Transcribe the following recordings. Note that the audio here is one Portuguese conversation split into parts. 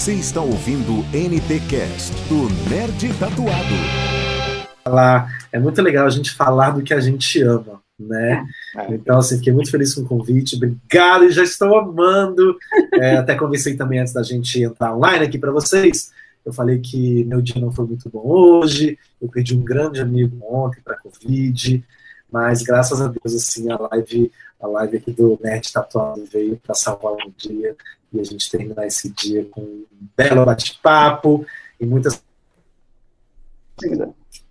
Você está ouvindo o NTcast do Nerd Tatuado. Olá, é muito legal a gente falar do que a gente ama, né? É. Então, assim, fiquei muito feliz com o convite. Obrigado, e já estou amando. É, até conversei também antes da gente entrar online aqui para vocês. Eu falei que meu dia não foi muito bom hoje. Eu perdi um grande amigo ontem para Covid. Mas graças a Deus, assim, a live, a live aqui do Nerd Tatuado veio para salvar um dia e a gente terminar esse dia com um belo bate-papo e muitas.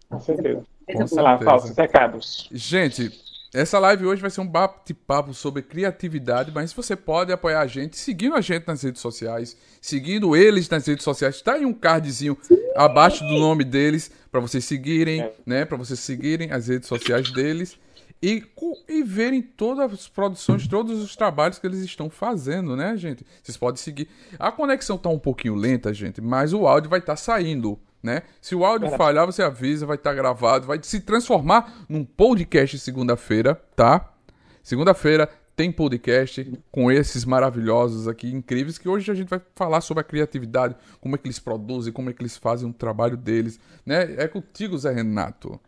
Com certeza. Vamos lá, falsos recados. Gente, essa live hoje vai ser um bate-papo sobre criatividade, mas você pode apoiar a gente seguindo a gente nas redes sociais, seguindo eles nas redes sociais. Está aí um cardzinho abaixo do nome deles para vocês seguirem, é. né? Para vocês seguirem as redes sociais deles e, e verem todas as produções, todos os trabalhos que eles estão fazendo, né, gente? Vocês podem seguir. A conexão tá um pouquinho lenta, gente, mas o áudio vai estar tá saindo, né? Se o áudio falhar, você avisa, vai estar tá gravado, vai se transformar num podcast segunda-feira, tá? Segunda-feira tem podcast com esses maravilhosos aqui, incríveis, que hoje a gente vai falar sobre a criatividade, como é que eles produzem, como é que eles fazem o trabalho deles, né? É contigo, Zé Renato.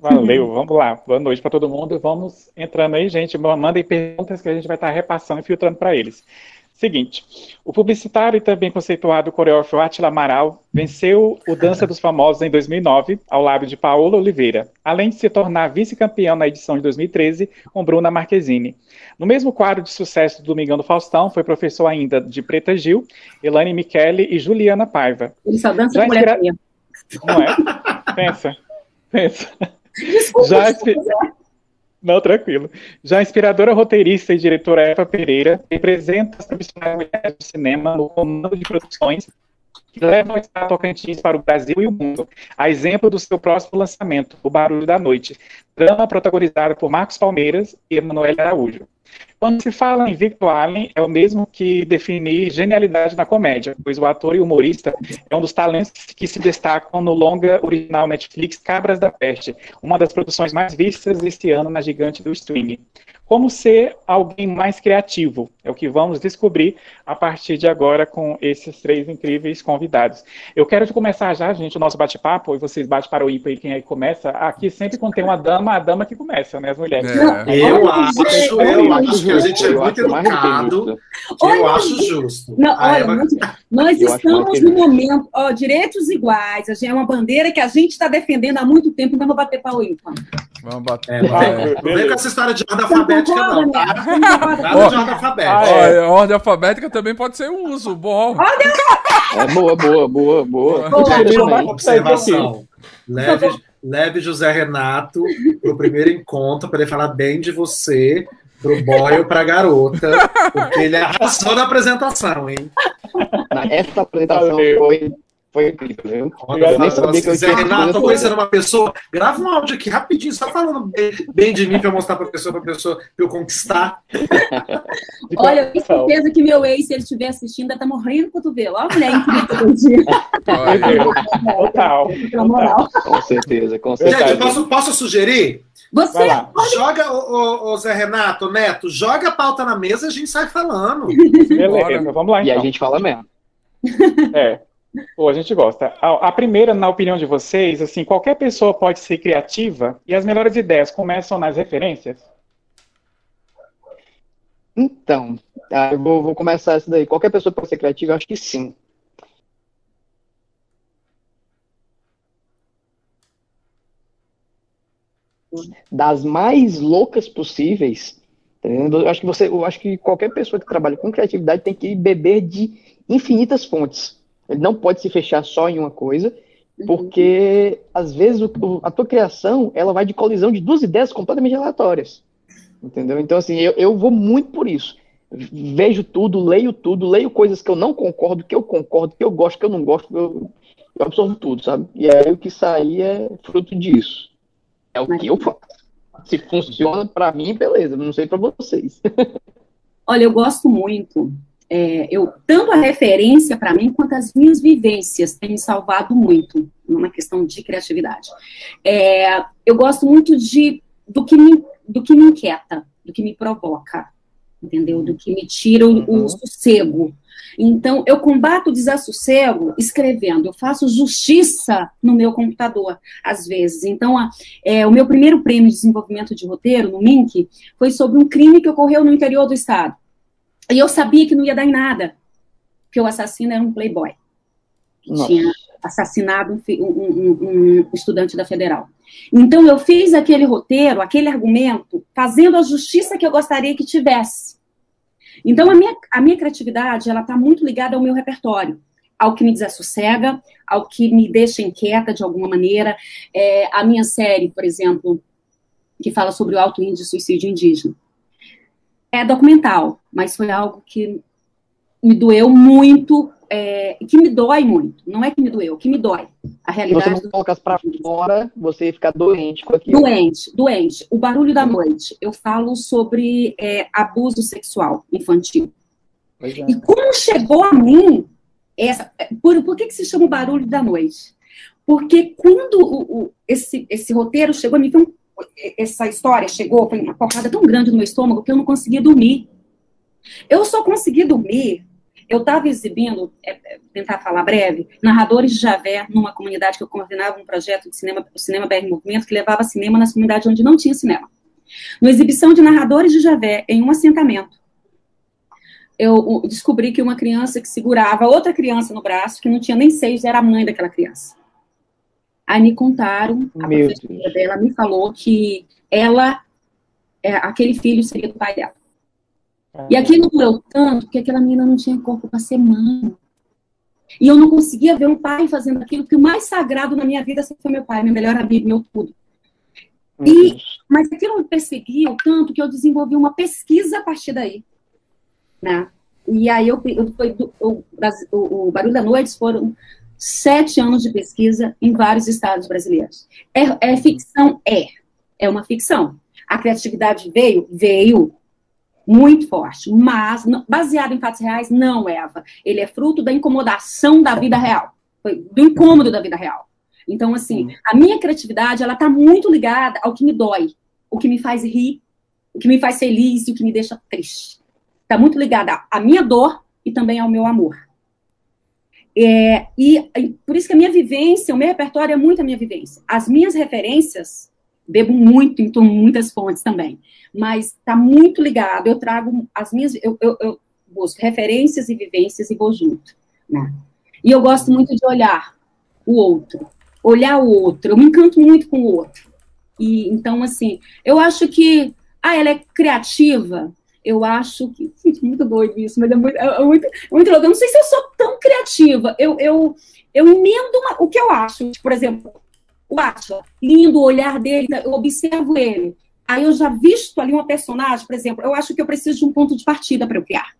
Valeu, vamos lá. Boa noite para todo mundo. Vamos entrando aí, gente. Mandem perguntas que a gente vai estar repassando e filtrando para eles. Seguinte, o publicitário e também conceituado coreógrafo Atila Amaral venceu o Dança dos Famosos em 2009, ao lado de Paola Oliveira, além de se tornar vice-campeão na edição de 2013 com Bruna Marquezine. No mesmo quadro de sucesso do Domingão do Faustão, foi professor ainda de Preta Gil, Elane Michele e Juliana Paiva. Ele só dança Já com inspira... mulher Não é? Pensa, pensa. Desculpa, Já Não, tranquilo. Já a inspiradora roteirista e diretora Eva Pereira representa as tradicionais mulheres do cinema no comando de produções que levam a Tocantins para o Brasil e o mundo. A exemplo do seu próximo lançamento, O Barulho da Noite, drama protagonizado por Marcos Palmeiras e Emanuele Araújo. Quando se fala em Victor Allen, é o mesmo que definir genialidade na comédia, pois o ator e humorista é um dos talentos que se destacam no longa original Netflix Cabras da Peste, uma das produções mais vistas este ano na gigante do streaming. Como ser alguém mais criativo? É o que vamos descobrir a partir de agora com esses três incríveis convidados. Eu quero começar já, gente, o nosso bate-papo, e vocês batem para o ímpar e quem aí começa. Aqui sempre quando tem uma dama, a dama que começa, né, as mulheres. É. Eu, acho, eu acho que a gente é muito educado, que eu acho justo. Não, olha, Eva... nós, nós estamos no momento, ó, direitos iguais, a gente, é uma bandeira que a gente está defendendo há muito tempo, então vamos bater para o ímpar. Vamos bater. É, é. Não vem com essa história de ordem alfabética, não, tá? Nada de ordem alfabética. Ah, é. a ordem alfabética também pode ser um uso. Bom. É boa, boa, boa, boa. boa. Observação. Leve, leve José Renato pro primeiro encontro para ele falar bem de você pro boy ou pra garota, porque ele arrasou na apresentação, hein? Essa apresentação foi foi incrível, viu? Olha, eu nem sabia que eu tinha. Renato, tô conhecendo uma pessoa. Grava um áudio aqui rapidinho, só falando bem, bem de mim para mostrar para a pessoa, para pessoa pra eu conquistar. Olha, eu tenho certeza que meu ex, se ele estiver assistindo, tá morrendo o cotovelo. Olha a mulher incrível todo dia. Total. Moral. Com certeza, com certeza. Gente, posso, posso sugerir? Você pode... joga, o, o, Zé Renato, Neto, joga a pauta na mesa e a gente sai falando. Beleza, vamos lá então. E a então. gente fala mesmo. É. Pô, a gente gosta. A, a, primeira, na opinião de vocês, assim, qualquer pessoa pode ser criativa e as melhores ideias começam nas referências? Então, tá, eu vou, vou começar essa daí. Qualquer pessoa pode ser criativa? Eu acho que sim. Das mais loucas possíveis, tá eu acho que você, eu acho que qualquer pessoa que trabalha com criatividade tem que beber de infinitas fontes. Ele não pode se fechar só em uma coisa, uhum. porque às vezes o, a tua criação ela vai de colisão de duas ideias completamente aleatórias. Entendeu? Então, assim, eu, eu vou muito por isso. Vejo tudo, leio tudo, leio coisas que eu não concordo, que eu concordo, que eu gosto, que eu não gosto, eu, eu absorvo tudo, sabe? E aí o que sair é fruto disso. É o que eu faço. Se funciona para mim, beleza, não sei para vocês. Olha, eu gosto muito é, eu, tanto a referência para mim quanto as minhas vivências têm me salvado muito numa questão de criatividade. É, eu gosto muito de do que, me, do que me inquieta, do que me provoca. entendeu? Do que me tira o, o sossego. Então, eu combato o desassossego escrevendo, eu faço justiça no meu computador, às vezes. Então, a, é, o meu primeiro prêmio de desenvolvimento de roteiro, no MINC, foi sobre um crime que ocorreu no interior do estado. E eu sabia que não ia dar em nada, porque o assassino era um playboy, que Nossa. tinha assassinado um, um, um, estudante da federal. Então, eu fiz aquele roteiro, aquele argumento, fazendo a justiça que eu gostaria que tivesse. Então, a minha, a minha criatividade, ela está muito ligada ao meu repertório, ao que me desassossega, ao que me deixa inquieta de alguma maneira. É, a minha série, por exemplo, que fala sobre o alto índice de suicídio indígena, é documental, mas foi algo que me doeu muito é, que me dói muito. Não é que me doeu, que me dói. A realidade. Você não colocasse para fora, você ia ficar doente com aquilo. Doente, doente. O barulho da noite. Eu falo sobre é, abuso sexual infantil. É. E como chegou a mim essa. Por, por que, que se chama o barulho da noite? Porque quando o, o, esse, esse roteiro chegou a mim, foi um, essa história chegou, foi uma porrada tão grande no meu estômago que eu não conseguia dormir. Eu só consegui dormir eu estava exibindo, é, é, tentar falar breve, narradores de Javé, numa comunidade que eu coordenava um projeto de cinema, o Cinema BR Movimento, que levava cinema nas comunidades onde não tinha cinema. No exibição de narradores de Javé, em um assentamento, eu descobri que uma criança que segurava outra criança no braço, que não tinha nem seis, era a mãe daquela criança. Aí me contaram, a Meu professora Deus. dela me falou que ela, é, aquele filho seria do pai dela. E aquilo doeu tanto que aquela menina não tinha corpo para ser mãe. E eu não conseguia ver um pai fazendo aquilo, que o mais sagrado na minha vida sempre foi meu pai, meu melhor amigo, meu tudo. E, mas aquilo me perseguia tanto que eu desenvolvi uma pesquisa a partir daí. Né? E aí eu, eu foi o, o, o, Barulho da Noite foram sete anos de pesquisa em vários estados brasileiros. É, é ficção? É. É uma ficção. A criatividade veio? Veio muito forte, mas baseado em fatos reais, não, Eva. Ele é fruto da incomodação da vida real, do incômodo da vida real. Então, assim, a minha criatividade, ela tá muito ligada ao que me dói, o que me faz rir, o que me faz feliz e o que me deixa triste. Tá muito ligada à minha dor e também ao meu amor. É, e por isso que a minha vivência, o meu repertório é muito a minha vivência. As minhas referências, bebo muito, então muitas fontes também mas está muito ligado. Eu trago as minhas, eu, eu, eu, busco referências e vivências e vou junto, né? E eu gosto muito de olhar o outro, olhar o outro. Eu me encanto muito com o outro. E então, assim, eu acho que, ah, ela é criativa. Eu acho que, gente, muito doido isso, mas é muito, é muito, é muito louco. Eu não sei se eu sou tão criativa. Eu, eu, eu emendo uma, o que eu acho. Por exemplo, o Atila, lindo o olhar dele, eu observo ele. Aí eu já visto ali uma personagem, por exemplo, eu acho que eu preciso de um ponto de partida para eu criar.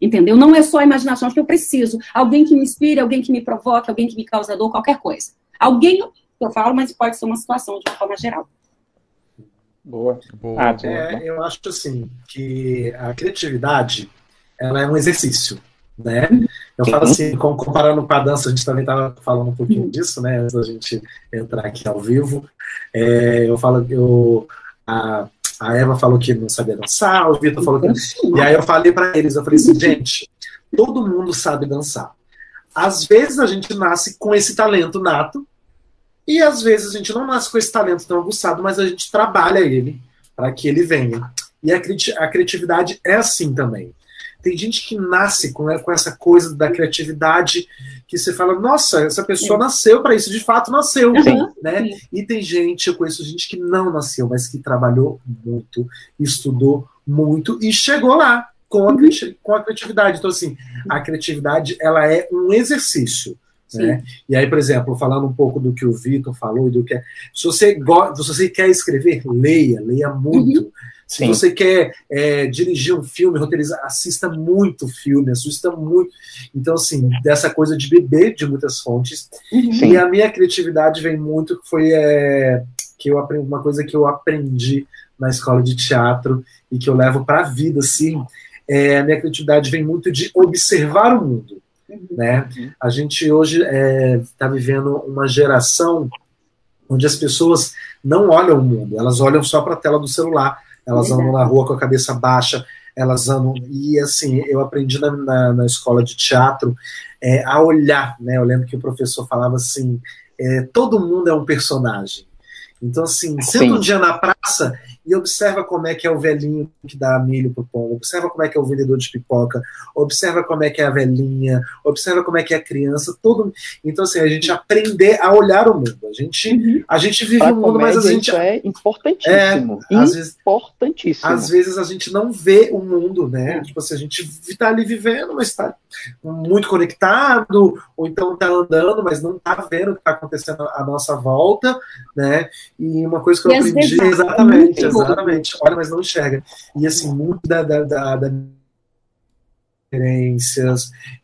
Entendeu? Não é só a imaginação, acho que eu preciso. Alguém que me inspire, alguém que me provoque, alguém que me cause dor, qualquer coisa. Alguém, eu falo, mas pode ser uma situação de uma forma geral. Boa. Boa. Ah, é, eu acho assim que a criatividade ela é um exercício, né? Eu falo assim, comparando com a dança, a gente também estava falando um pouquinho disso, né? Antes da gente entrar aqui ao vivo. É, eu falo, eu, a, a Eva falou que não sabia dançar, o Vitor falou que. E aí eu falei para eles, eu falei assim, gente, todo mundo sabe dançar. Às vezes a gente nasce com esse talento nato, e às vezes a gente não nasce com esse talento tão aguçado, mas a gente trabalha ele para que ele venha. E a, a criatividade é assim também. Tem gente que nasce com, com essa coisa da criatividade que você fala, nossa, essa pessoa Sim. nasceu para isso, de fato nasceu. Sim. Né? Sim. E tem gente, eu conheço gente que não nasceu, mas que trabalhou muito, estudou muito e chegou lá com a, uhum. com a criatividade. Então, assim, a criatividade ela é um exercício. Né? E aí, por exemplo, falando um pouco do que o Vitor falou e do que é, se você gosta, se você quer escrever, leia, leia muito. Uhum. Se Sim. você quer é, dirigir um filme, roteirizar, assista muito filme, assista muito. Então, assim, dessa coisa de beber de muitas fontes. Uhum. Sim. E a minha criatividade vem muito, foi é, que eu aprendi, uma coisa que eu aprendi na escola de teatro e que eu levo para a vida, assim, é, a minha criatividade vem muito de observar o mundo. Uhum. Né? A gente hoje está é, vivendo uma geração onde as pessoas não olham o mundo, elas olham só para a tela do celular elas andam na rua com a cabeça baixa, elas andam. E assim, eu aprendi na, na, na escola de teatro é, a olhar, né? Eu lembro que o professor falava assim: é, todo mundo é um personagem. Então, assim, sendo um dia na praça e observa como é que é o velhinho que dá milho pro pão, observa como é que é o vendedor de pipoca, observa como é que é a velhinha, observa como é que é a criança, todo. Então, assim, a gente aprender a olhar o mundo. A gente, uhum. a gente vive o mundo, mas a gente. Isso é importantíssimo. É, às vezes, importantíssimo. Às vezes a gente não vê o mundo, né? Tipo assim, a gente tá ali vivendo, mas tá muito conectado, ou então tá andando, mas não tá vendo o que tá acontecendo à nossa volta, né? E uma coisa que eu aprendi, exatamente, exatamente, olha, mas não enxerga. E assim, muito da, da, da, da.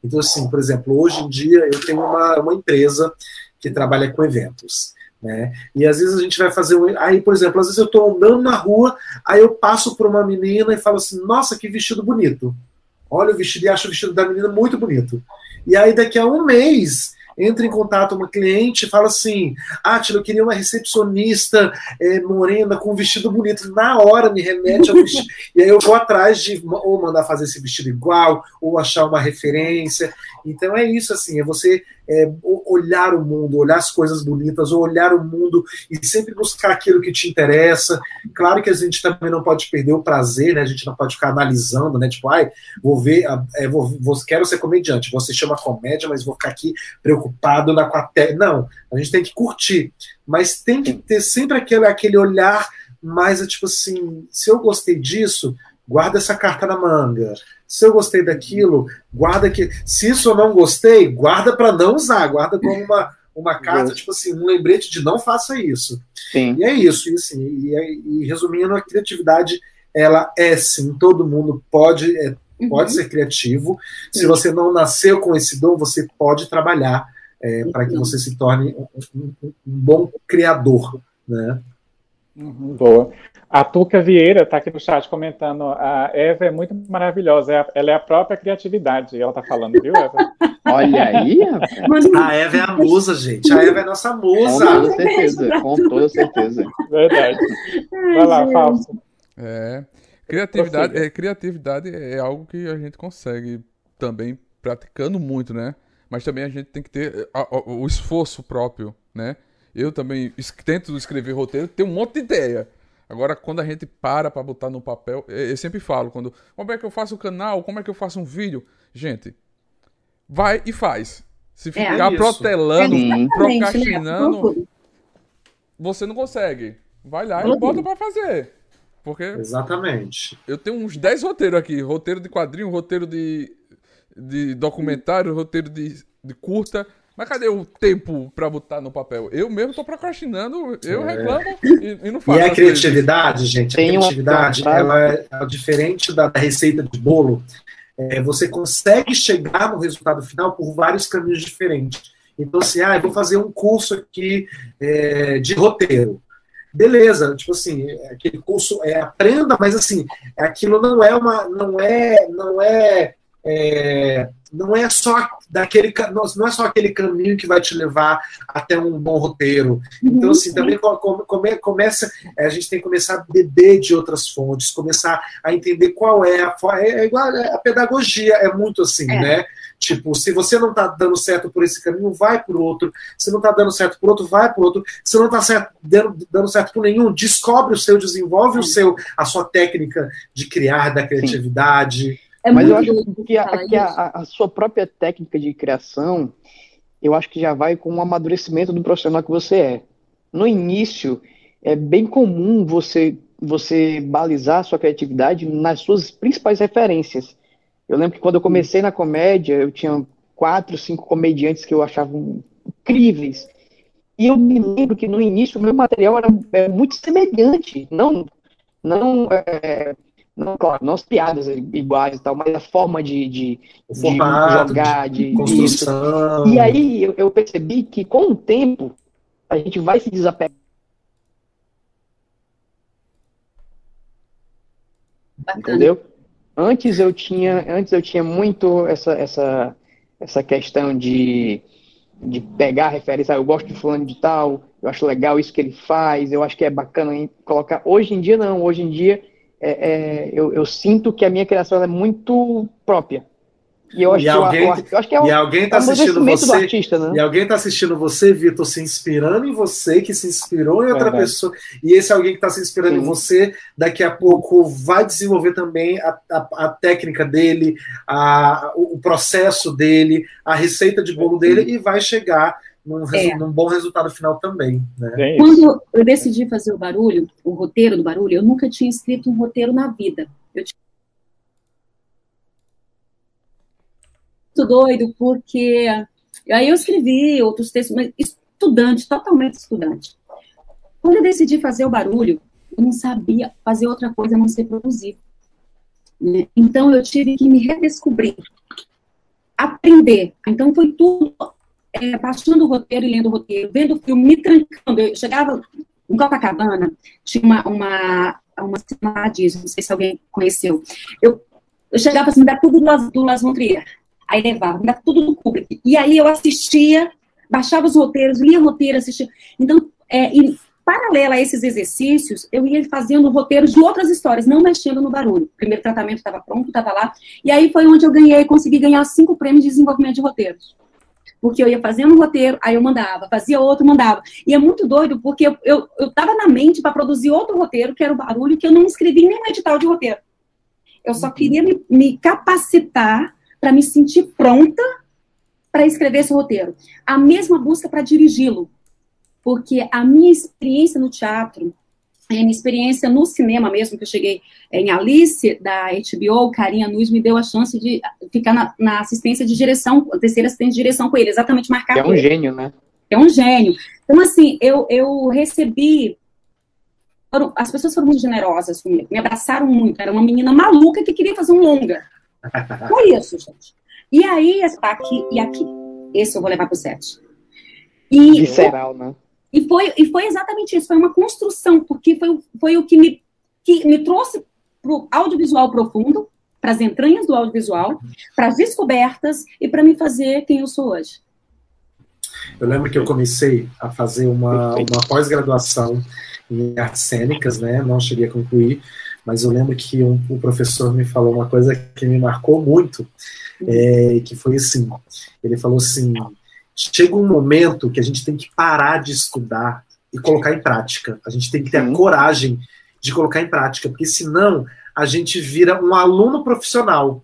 Então, assim, por exemplo, hoje em dia eu tenho uma, uma empresa que trabalha com eventos. Né? E às vezes a gente vai fazer um. Aí, por exemplo, às vezes eu estou andando na rua, aí eu passo por uma menina e falo assim: Nossa, que vestido bonito. Olha o vestido e acho o vestido da menina muito bonito. E aí, daqui a um mês, entra em contato uma cliente e fala assim: Átila, eu queria uma recepcionista é, morena com um vestido bonito. Na hora me remete ao vestido. e aí eu vou atrás de ou mandar fazer esse vestido igual, ou achar uma referência. Então é isso, assim, é você é, olhar o mundo, olhar as coisas bonitas, olhar o mundo e sempre buscar aquilo que te interessa. Claro que a gente também não pode perder o prazer, né? A gente não pode ficar analisando, né? Tipo, ai, vou ver, é, vou, vou, quero ser comediante, você chama comédia, mas vou ficar aqui preocupado na quaté. Não, a gente tem que curtir, mas tem que ter sempre aquele, aquele olhar mais, tipo assim, se eu gostei disso, guarda essa carta na manga. Se eu gostei daquilo, guarda que. Se isso eu não gostei, guarda para não usar, guarda como uma, uma carta, tipo assim, um lembrete de não faça isso. Sim. E é isso, e, assim, e, e, resumindo, a criatividade, ela é sim, todo mundo pode, é, uhum. pode ser criativo. Se você não nasceu com esse dom, você pode trabalhar é, para que você se torne um, um, um bom criador, né? Uhum, boa. A Tuca Vieira está aqui no chat comentando. A Eva é muito maravilhosa. É ela é a própria criatividade. Ela está falando, viu, Eva? Olha aí. A Eva é a musa, gente. A Eva é nossa musa. Com toda certeza. Com toda certeza. Verdade. Vai lá, Fausto. É. Criatividade é, criatividade é algo que a gente consegue também praticando muito, né? Mas também a gente tem que ter o esforço próprio, né? Eu também tento escrever roteiro, tenho um monte de ideia. Agora, quando a gente para para botar no papel, eu sempre falo, quando, como é que eu faço o canal, como é que eu faço um vídeo? Gente, vai e faz. Se é, ficar é protelando, é procrastinando, né? você não consegue. Vai lá e bota para fazer. Porque Exatamente. Eu tenho uns 10 roteiros aqui, roteiro de quadrinho, roteiro de, de documentário, roteiro de, de curta. Mas cadê o tempo para botar no papel? Eu mesmo tô procrastinando, eu é. reclamo e, e, não faço. E a criatividade, vezes. gente, a Tem criatividade, uma... ela é, é diferente da, da receita de bolo. É, você consegue chegar no resultado final por vários caminhos diferentes. Então, assim, ah, eu vou fazer um curso aqui é, de roteiro. Beleza, tipo assim, aquele curso é aprenda, mas assim, aquilo não é uma, não é, não é é, não é só daquele não é só aquele caminho que vai te levar até um bom roteiro. Então, assim, também come, começa, é, a gente tem que começar a beber de outras fontes, começar a entender qual é a é, é igual é, a pedagogia, é muito assim, é. né? Tipo, se você não está dando certo por esse caminho, vai por outro. Se não está dando certo por outro, vai por outro. Se não está dando, certo por nenhum, descobre o seu, desenvolve o seu, a sua técnica de criar, da criatividade. Sim. É Mas eu acho que, a, que a, a, sua própria técnica de criação, eu acho que já vai com o amadurecimento do profissional que você é. No início, é bem comum você você balizar a sua criatividade nas suas principais referências. Eu lembro que quando eu comecei na comédia, eu tinha quatro, cinco comediantes que eu achava incríveis. E eu me lembro que no início o meu material era, é muito semelhante. Não, não é, não, claro, não as piadas iguais e tal, mas a forma de, de, de jogar, de, de construção. Isso. E aí eu, eu, percebi que com o tempo a gente vai se desapegar. Entendeu? Antes eu tinha, antes eu tinha muito essa, essa, essa questão de, de pegar referência, ah, eu gosto de fulano de tal, eu acho legal isso que ele faz, eu acho que é bacana colocar. Hoje em dia não, hoje em dia é, é, eu, eu, sinto que a minha criação é muito própria. E eu acho, e alguém, eu, eu acho que é um, e alguém está é um assistindo você, artista, né? E alguém está assistindo você, Vitor, se inspirando em você, que se inspirou em outra pessoa. E esse alguém que está se inspirando Sim. em você, daqui a pouco vai desenvolver também a, a, a técnica dele, a, o processo dele, a receita de bolo dele e vai chegar num, é. num, bom resultado final também. Né? É Quando eu decidi fazer o barulho, o roteiro do barulho, eu nunca tinha escrito um roteiro na vida. Eu tinha muito doido, porque aí eu escrevi outros textos, mas estudante, totalmente estudante. Quando eu decidi fazer o barulho, eu não sabia fazer outra coisa a não ser produzir. Né? Então eu tive que me redescobrir, aprender. Então foi tudo é, baixando o roteiro e lendo o roteiro, vendo o filme, me trancando. Eu chegava em Copacabana, tinha uma, uma, uma cidade, não sei se alguém conheceu. Eu, eu chegava assim, me dá tudo do, do Las Montrier. Aí levava, me dá tudo do Kubrick. E aí eu assistia, baixava os roteiros, lia roteiro, assistia. Então, é, paralela a esses exercícios, eu ia fazendo roteiros de outras histórias, não mexendo no barulho. O primeiro tratamento estava pronto, estava lá. E aí foi onde eu ganhei, consegui ganhar cinco prêmios de desenvolvimento de roteiros. Porque eu ia fazendo um roteiro, aí eu mandava, fazia outro, mandava. E é muito doido, porque eu, eu, eu tava na mente para produzir outro roteiro, que era o barulho, que eu não escrevi no edital de roteiro. Eu só queria me, me capacitar para me sentir pronta para escrever esse roteiro. A mesma busca para dirigi-lo, porque a minha experiência no teatro, minha experiência no cinema mesmo, que eu cheguei em Alice, da HBO, Carinha Nunes me deu a chance de ficar na, na assistência de direção, terceira assistente de direção com ele, exatamente marcado. É um gênio, né? É um gênio. Então, assim, eu, eu recebi. As pessoas foram muito generosas comigo, me abraçaram muito. Era uma menina maluca que queria fazer um longa. Foi isso, gente. E aí, está aqui e aqui. Esse eu vou levar para o set. E, Visceral, né? E foi, e foi exatamente isso. Foi uma construção, porque foi, foi o que me, que me trouxe para o audiovisual profundo, para as entranhas do audiovisual, para as descobertas e para me fazer quem eu sou hoje. Eu lembro que eu comecei a fazer uma, uma pós-graduação em artes cênicas, né? Não cheguei a concluir, mas eu lembro que um, um professor me falou uma coisa que me marcou muito, é, que foi assim, ele falou assim, chega um momento que a gente tem que parar de estudar e colocar em prática, a gente tem que ter a coragem de colocar em prática, porque senão a gente vira um aluno profissional,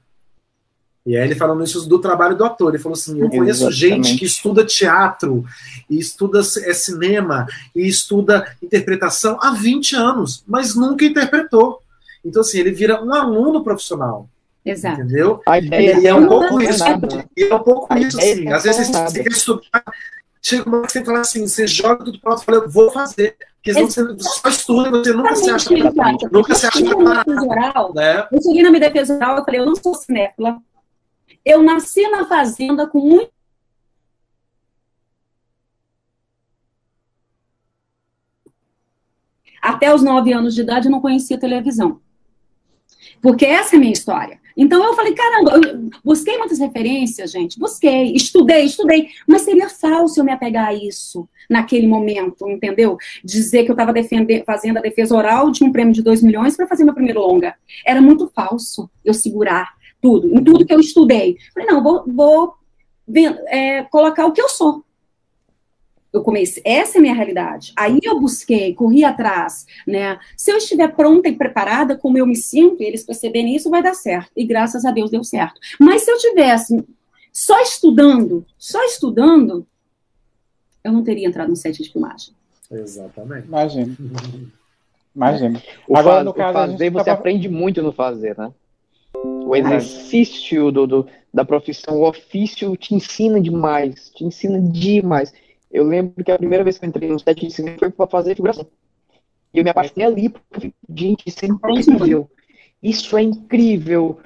e aí ele falando isso do trabalho do ator, ele falou assim, eu conheço Exatamente. gente que estuda teatro, e estuda é, cinema, e estuda interpretação há 20 anos, mas nunca interpretou. Então, assim, ele vira um aluno profissional. Exato. Entendeu? e é um pouco isso. E é um pouco isso, assim. Às vezes você quer estudar, chega uma hora que você fala assim, você joga tudo pronto e fala, eu vou fazer. Porque senão você só estuda você nunca se acha nunca se acha preparado. Né? Eu cheguei na minha defesa oral, eu falei, eu não sou cinéfila, eu nasci na fazenda com muito. Até os nove anos de idade eu não conhecia televisão. Porque essa é a minha história. Então eu falei, caramba, eu busquei muitas referências, gente, busquei, estudei, estudei, mas seria falso eu me apegar a isso naquele momento, entendeu? Dizer que eu estava fazendo a defesa oral de um prêmio de 2 milhões para fazer meu primeiro longa. Era muito falso eu segurar tudo, em tudo que eu estudei. Falei, não, vou, vou é, colocar o que eu sou. Eu comecei, essa é a minha realidade. Aí eu busquei, corri atrás, né? Se eu estiver pronta e preparada, como eu me sinto, e eles perceberem isso, vai dar certo. E graças a Deus deu certo. Mas se eu tivesse só estudando, só estudando, eu não teria entrado no set de filmagem. Exatamente. Imagina. Imagina. O Agora, faz, no caso, fazer, você tava... aprende muito no fazer, né? O exercício do, do, da profissão, o ofício te ensina demais, te ensina demais. Eu lembro que a primeira vez que eu entrei no set de cinema foi para fazer figuração. E eu me apaixonei ali, porque, gente, isso é incrível. Isso é incrível.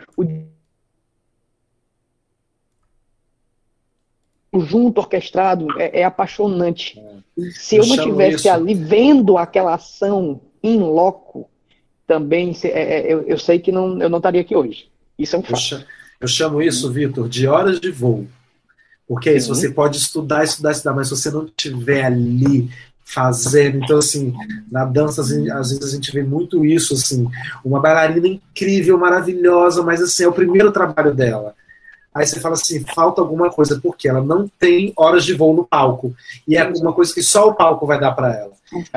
O junto orquestrado é, é apaixonante. É. Se eu, não estivesse ali vendo aquela ação em loco, também é, é, eu, eu, sei que não, eu não estaria aqui hoje. Isso é um fato. Eu, eu chamo isso, Vitor, de horas de voo. Porque é isso, você pode estudar, estudar, estudar, mas se você não estiver ali fazendo. Então, assim, na dança, assim, às vezes a gente vê muito isso, assim, uma bailarina incrível, maravilhosa, mas assim, é o primeiro trabalho dela. Aí você fala assim, falta alguma coisa, porque ela não tem horas de voo no palco. E é alguma coisa que só o palco vai dar para ela.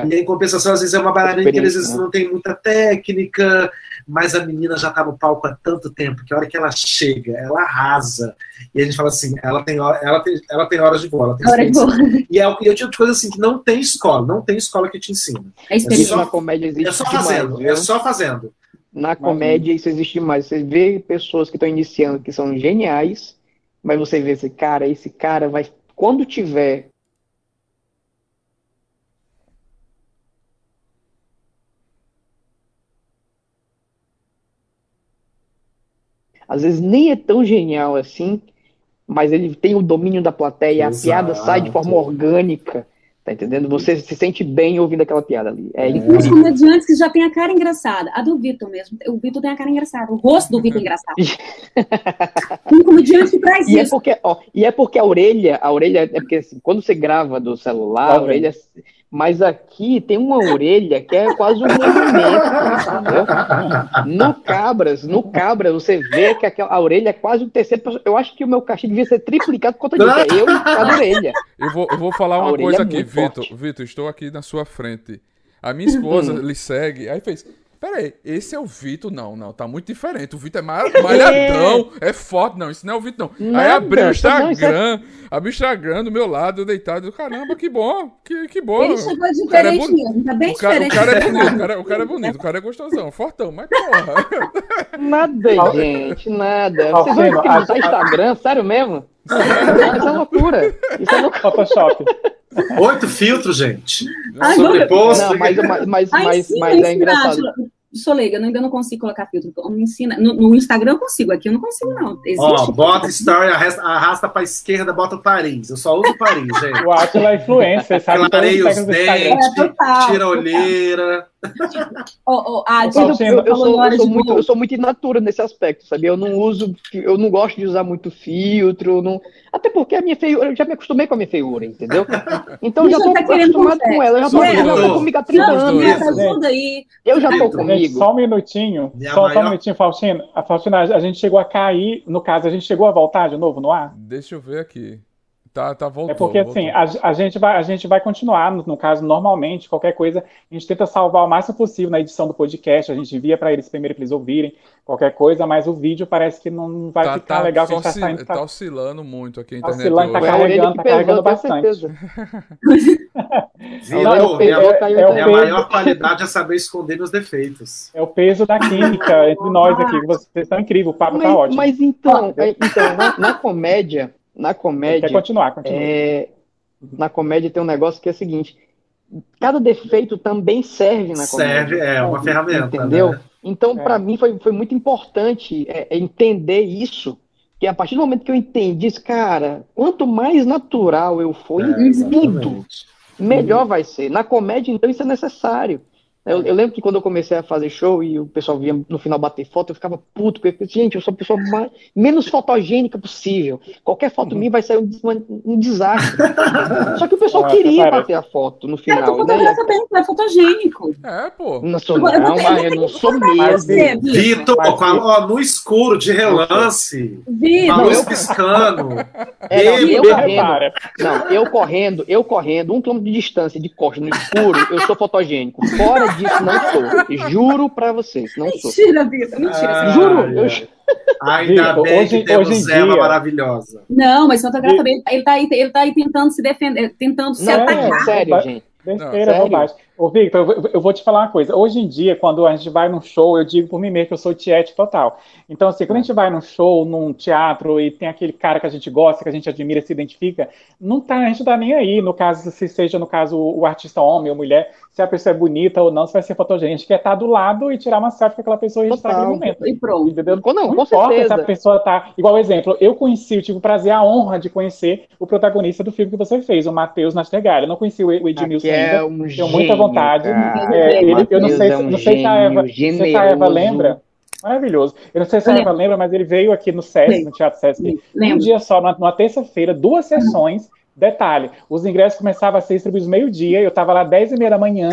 E em compensação, às vezes é uma bailarina que às vezes né? não tem muita técnica, mas a menina já tá no palco há tanto tempo que a hora que ela chega, ela arrasa. E a gente fala assim, ela tem, ela tem, ela tem horas de voo, ela tem Hora de voo. E é, e é o tipo de coisa assim que não tem escola, não tem escola que te ensina. É, é só, na comédia existe é só fazendo, demais, é só fazendo. Na comédia isso existe mais. Você vê pessoas que estão iniciando que são geniais, mas você vê esse cara, esse cara vai. Quando tiver às vezes nem é tão genial assim, mas ele tem o domínio da plateia, Exato. a piada sai de forma orgânica. Tá entendendo? Você se sente bem ouvindo aquela piada ali. É, é. Os comediantes que já tem a cara engraçada. A do Vitor mesmo. O Vitor tem a cara engraçada. O rosto do Vitor é engraçado. um comediante que traz e é isso. É porque, ó, e é porque a orelha, a orelha é porque assim, quando você grava do celular, a orelha mas aqui tem uma orelha que é quase um movimento. No Cabras, no Cabras, você vê que a orelha é quase um terceiro. Eu acho que o meu cachê devia ser triplicado por conta disso. É eu e cada orelha. Eu vou, eu vou falar uma coisa é aqui, Vitor. Vitor, estou aqui na sua frente. A minha esposa lhe segue, aí fez. Peraí, esse é o Vitor? Não, não, tá muito diferente. O Vitor é malhadão, é. é forte. Não, isso não é o Vitor, não. Nada, Aí abri o Instagram, não, é... abri o Instagram do meu lado, eu deitado. Caramba, que bom, que, que bom. Ele chegou diferente é mesmo, tá bem o cara, diferente. O cara é bonito, o cara, o cara é bonito, o cara é gostosão, fortão, mas porra. Nada, gente, nada. Vocês vão escrever no Instagram, sério mesmo? Isso é loucura. Isso é loucura. Photoshop. Oito filtros, gente. Ai, Sobreposto. Não, mas, mas, mas, mas, mas é engraçado. Sou leiga, eu ainda não consigo colocar filtro. Me ensina. No, no, Instagram eu consigo, aqui eu não consigo, não. Existe Ó, bota story, arrasta, arrasta pra esquerda, bota o Paris. Eu só uso Paris, gente. O Atila é influencer, sabe? Clareia os dentes, é, tira a olheira. Oh, oh, ah, eu, eu, eu, sou, eu, sou muito, eu sou muito inatura nesse aspecto, sabe? Eu não uso, eu não gosto de usar muito filtro, não... até porque a minha feiura, eu já me acostumei com a minha feiura, entendeu? Então já tô tá acostumado com ela, eu já é, tô comigo há 30 anos. Aí. Eu já tô comigo. Só um minutinho, só, maior... só um minutinho, Faustina. A Faustina, a gente chegou a cair, no caso, a gente chegou a voltar de novo no ar? Deixa eu ver aqui. Tá, tá voltando. É porque assim, a, a, gente vai, a gente vai continuar, no, no, caso, normalmente, qualquer coisa, a gente tenta salvar o máximo possível na edição do podcast, a gente envia para eles primeiro para eles ouvirem qualquer coisa, mas o vídeo parece que não vai tá, ficar tá, legal, que a gente tá saindo. Tá, tá oscilando muito aqui a internet. Tá oscilando, tá carregando, tá carregando bastante. Vitor, não, é, o, é, é, é, a maior qualidade é saber esconder meus defeitos. É o peso da química entre nós aqui, vocês estão incríveis, o papo mas, tá ótimo. Mas então, então na, na comédia na comédia. Quer continuar, continua. É, na comédia tem um negócio que é o seguinte: cada defeito também serve na comédia. Serve, é uma ferramenta. Entendeu? Né? Então, é. para mim, foi, foi muito importante é, é, entender isso. Que a partir do momento que eu entendi isso, cara, quanto mais natural eu for em é, tudo, melhor vai ser. Na comédia, então, isso é necessário. Eu, eu, lembro que quando eu comecei a fazer show e o pessoal via no final bater foto, eu ficava puto, porque, gente, eu sou a pessoa mais, menos fotogênica possível. Qualquer foto uhum. minha vai sair um, um, desastre. Só que o pessoal queria bater a foto no final. Cara, tu né? também, é fotogênico. É, pô. Não sou não, mas eu não sou mesmo. Vitor, no escuro, de relance. Vitor. luz piscando. É, não, eu correndo, não, eu correndo, eu correndo, um quilômetro de distância, de costas, no escuro, eu sou fotogênico. Fora disso, não sou. Juro pra vocês, não sou. Mentira, Vitor, mentira. Ah, Juro. Eu... Ainda Vitor, bem hoje, que temos hoje Eva dia... maravilhosa. Não, mas Santa Graça também, ele tá aí, ele tá aí tentando se defender, tentando se não, atacar. Sério, gente. Besteira, bobagem. Ô, Victor, eu, vou te falar uma coisa. Hoje em dia, quando a gente vai num show, eu digo por mim mesmo que eu sou tiete total. Então, assim, quando a gente vai num show, num teatro, e tem aquele cara que a gente gosta, que a gente admira, se identifica, não tá, a gente tá nem aí, no caso, se seja, no caso, o artista homem ou mulher, se a pessoa é bonita ou não, se vai ser fotogênica. A gente quer estar do lado e tirar uma selfie com aquela pessoa e registrar aquele momento. E pronto. Entendeu? Não, não importa certeza. se a pessoa tá. Igual exemplo, eu conheci, eu tive o prazer, a honra de conhecer o protagonista do filme que você fez, o Matheus Nastergalli. Eu não conheci o Edmilson é ainda. Um tenho muita vontade. É, ele, eu não sei, é um não sei se a Eva, se a Eva lembra. Maravilhoso. Eu não sei se a Eva lembra, mas ele veio aqui no SESC, no Teatro SESC, um dia só, numa, numa terça-feira, duas sessões. Detalhe, os ingressos começavam a ser distribuídos meio-dia, eu estava lá 10 e meia da manhã,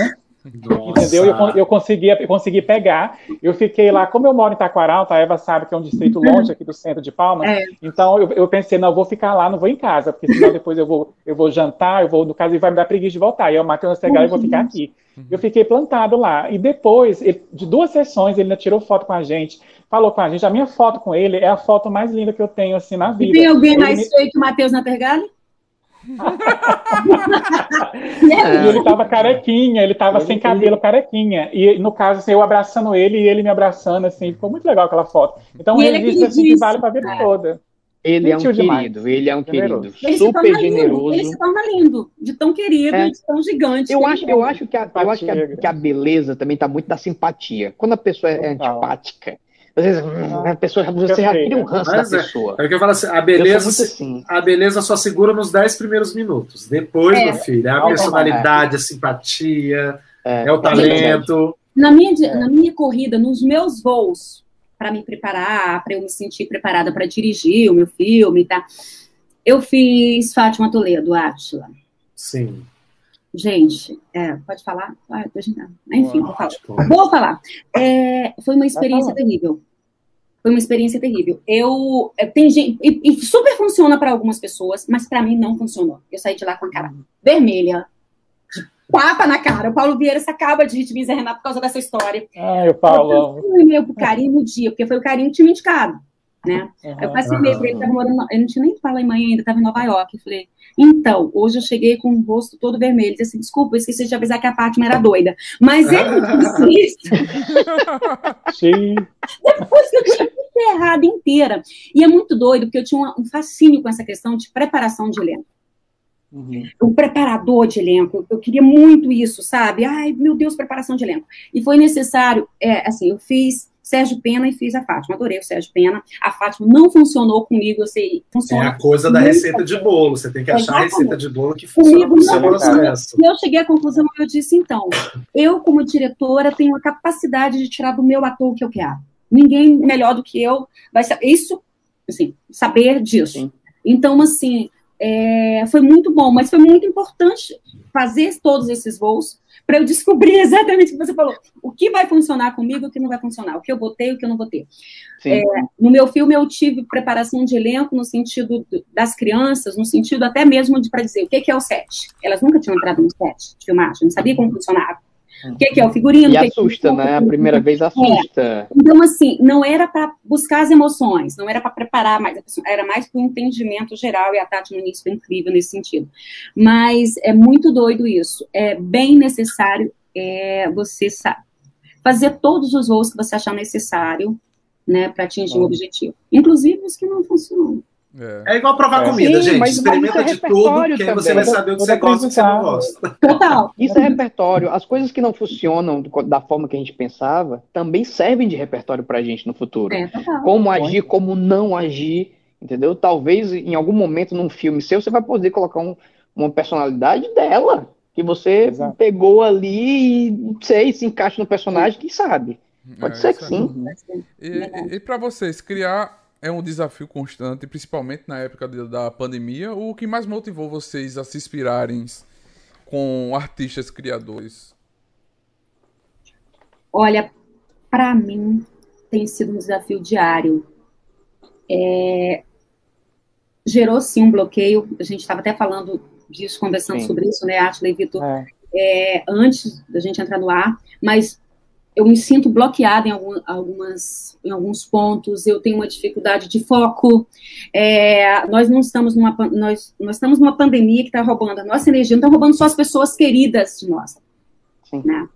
Nossa. entendeu? Eu, eu, consegui, eu consegui pegar. Eu fiquei lá, como eu moro em Taquaralta, a Eva sabe que é um distrito longe aqui do centro de Palmas, é. então eu, eu, pensei, não, eu vou ficar lá, não vou em casa, porque senão depois eu vou, eu vou jantar, eu vou, no caso, e vai me dar preguiça de voltar. E eu matei no cegar e vou ficar aqui. Eu fiquei plantado lá. E depois, ele, de duas sessões, ele ainda tirou foto com a gente, falou com a gente. A minha foto com ele é a foto mais linda que eu tenho, assim, na vida. E tem alguém ele mais me... feio que o Matheus Natergali? e ele tava carequinha, ele tava ele, sem cabelo, ele... carequinha. E no caso, assim, eu abraçando ele e ele me abraçando, assim, ficou muito legal aquela foto. Então, um registro assim, que vale pra vida toda. Ele Gentil é um demais. querido, ele é um querido, ele super generoso. Ele se torna lindo, de tão querido, é. de tão gigante. Eu acho, eu acho que a, eu acho que a, que a beleza também está muito da simpatia. Quando a pessoa é antipática, às vezes a pessoa você já cria um ranço Mas da é, pessoa. É o que eu falo assim, a beleza, assim. a beleza só segura nos 10 primeiros minutos. Depois, é. meu filho, é a personalidade, a simpatia, é, é o talento. Na minha, na minha corrida, nos meus voos, para me preparar, para eu me sentir preparada para dirigir o meu filme, tá? Eu fiz Fátima Toledo, Átila. Sim. Gente, é, pode falar? Ah, Enfim, vou falar. Vou falar. É, foi uma experiência terrível. Foi uma experiência terrível. Eu é, tem gente e, e super funciona para algumas pessoas, mas para mim não funcionou. Eu saí de lá com a cara vermelha, tapa na cara. O Paulo Vieira se acaba de dizer, Renato, por causa dessa história. Ai, o Paulo. Eu um e-mail pro Carinho no dia, porque foi o Carinho que tinha me indicado. Né? Uhum, eu passei uhum. e-mail pra ele, tava morando, eu não tinha nem falado em mãe ainda, estava em Nova York. Eu falei, então, hoje eu cheguei com o rosto todo vermelho. Ele disse assim, desculpa, eu esqueci de avisar que a Fátima era doida. Mas ele disse isso. Sim. Depois que eu tinha errado inteira. E é muito doido, porque eu tinha um fascínio com essa questão de preparação de elenco. Uhum. O preparador de elenco, eu queria muito isso, sabe? Ai, meu Deus, preparação de elenco. E foi necessário, é, assim, eu fiz Sérgio Pena e fiz a Fátima. Adorei o Sérgio Pena. A Fátima não funcionou comigo, eu sei, funciona. É a coisa da receita de bolo, você tem que achar Exatamente. a receita de bolo que funciona comigo, processo. E eu cheguei à conclusão, eu disse, então, eu como diretora tenho a capacidade de tirar do meu ator o que eu quero. Ninguém melhor do que eu vai saber. Isso, assim, saber disso. Sim. Então, assim, é, foi muito bom, mas foi muito importante fazer todos esses voos para eu descobrir exatamente o que você falou. O que vai funcionar comigo o que não vai funcionar. O que eu botei e o que eu não botei. É, no meu filme, eu tive preparação de elenco no sentido das crianças, no sentido até mesmo de para dizer o que é o set. Elas nunca tinham entrado no set de filmagem, não sabia como funcionava. O que, que, é o figurino? E assusta, né? A primeira vez assusta. É. Então, assim, não era para buscar as emoções, não era para preparar mais, era mais para o entendimento geral, e a Tati no início foi incrível nesse sentido. Mas é muito doido isso. É bem necessário é, você fazer todos os voos que você achar necessário, né, para atingir o um objetivo. Inclusive os que não funcionam. É. é igual provar é. comida, Sim, gente. Experimenta é de tudo, que aí você vai saber o que você gosta e o que você não gosta. Total. Isso é repertório. As coisas que não funcionam da forma que a gente pensava também servem de repertório pra gente no futuro. É, como agir, como não agir, entendeu? Talvez em algum momento num filme seu você vai poder colocar um, uma personalidade dela, que você Exato. pegou ali e, sei, se encaixa no personagem, quem sabe. Pode é, ser que sim. E, e, e para vocês, criar é um desafio constante, principalmente na época de, da pandemia. O que mais motivou vocês a se inspirarem com artistas criadores? Olha, para mim tem sido um desafio diário. É... Gerou sim um bloqueio. A gente estava até falando disso, conversando sim. sobre isso, né, Ashley e Vitor, é. É, antes da gente entrar no ar. Mas eu me sinto bloqueada em, algum, algumas, em alguns pontos, eu tenho uma dificuldade de foco. É, nós não estamos numa nós, nós estamos numa pandemia que está roubando a nossa energia, não está roubando só as pessoas queridas de nós. Né?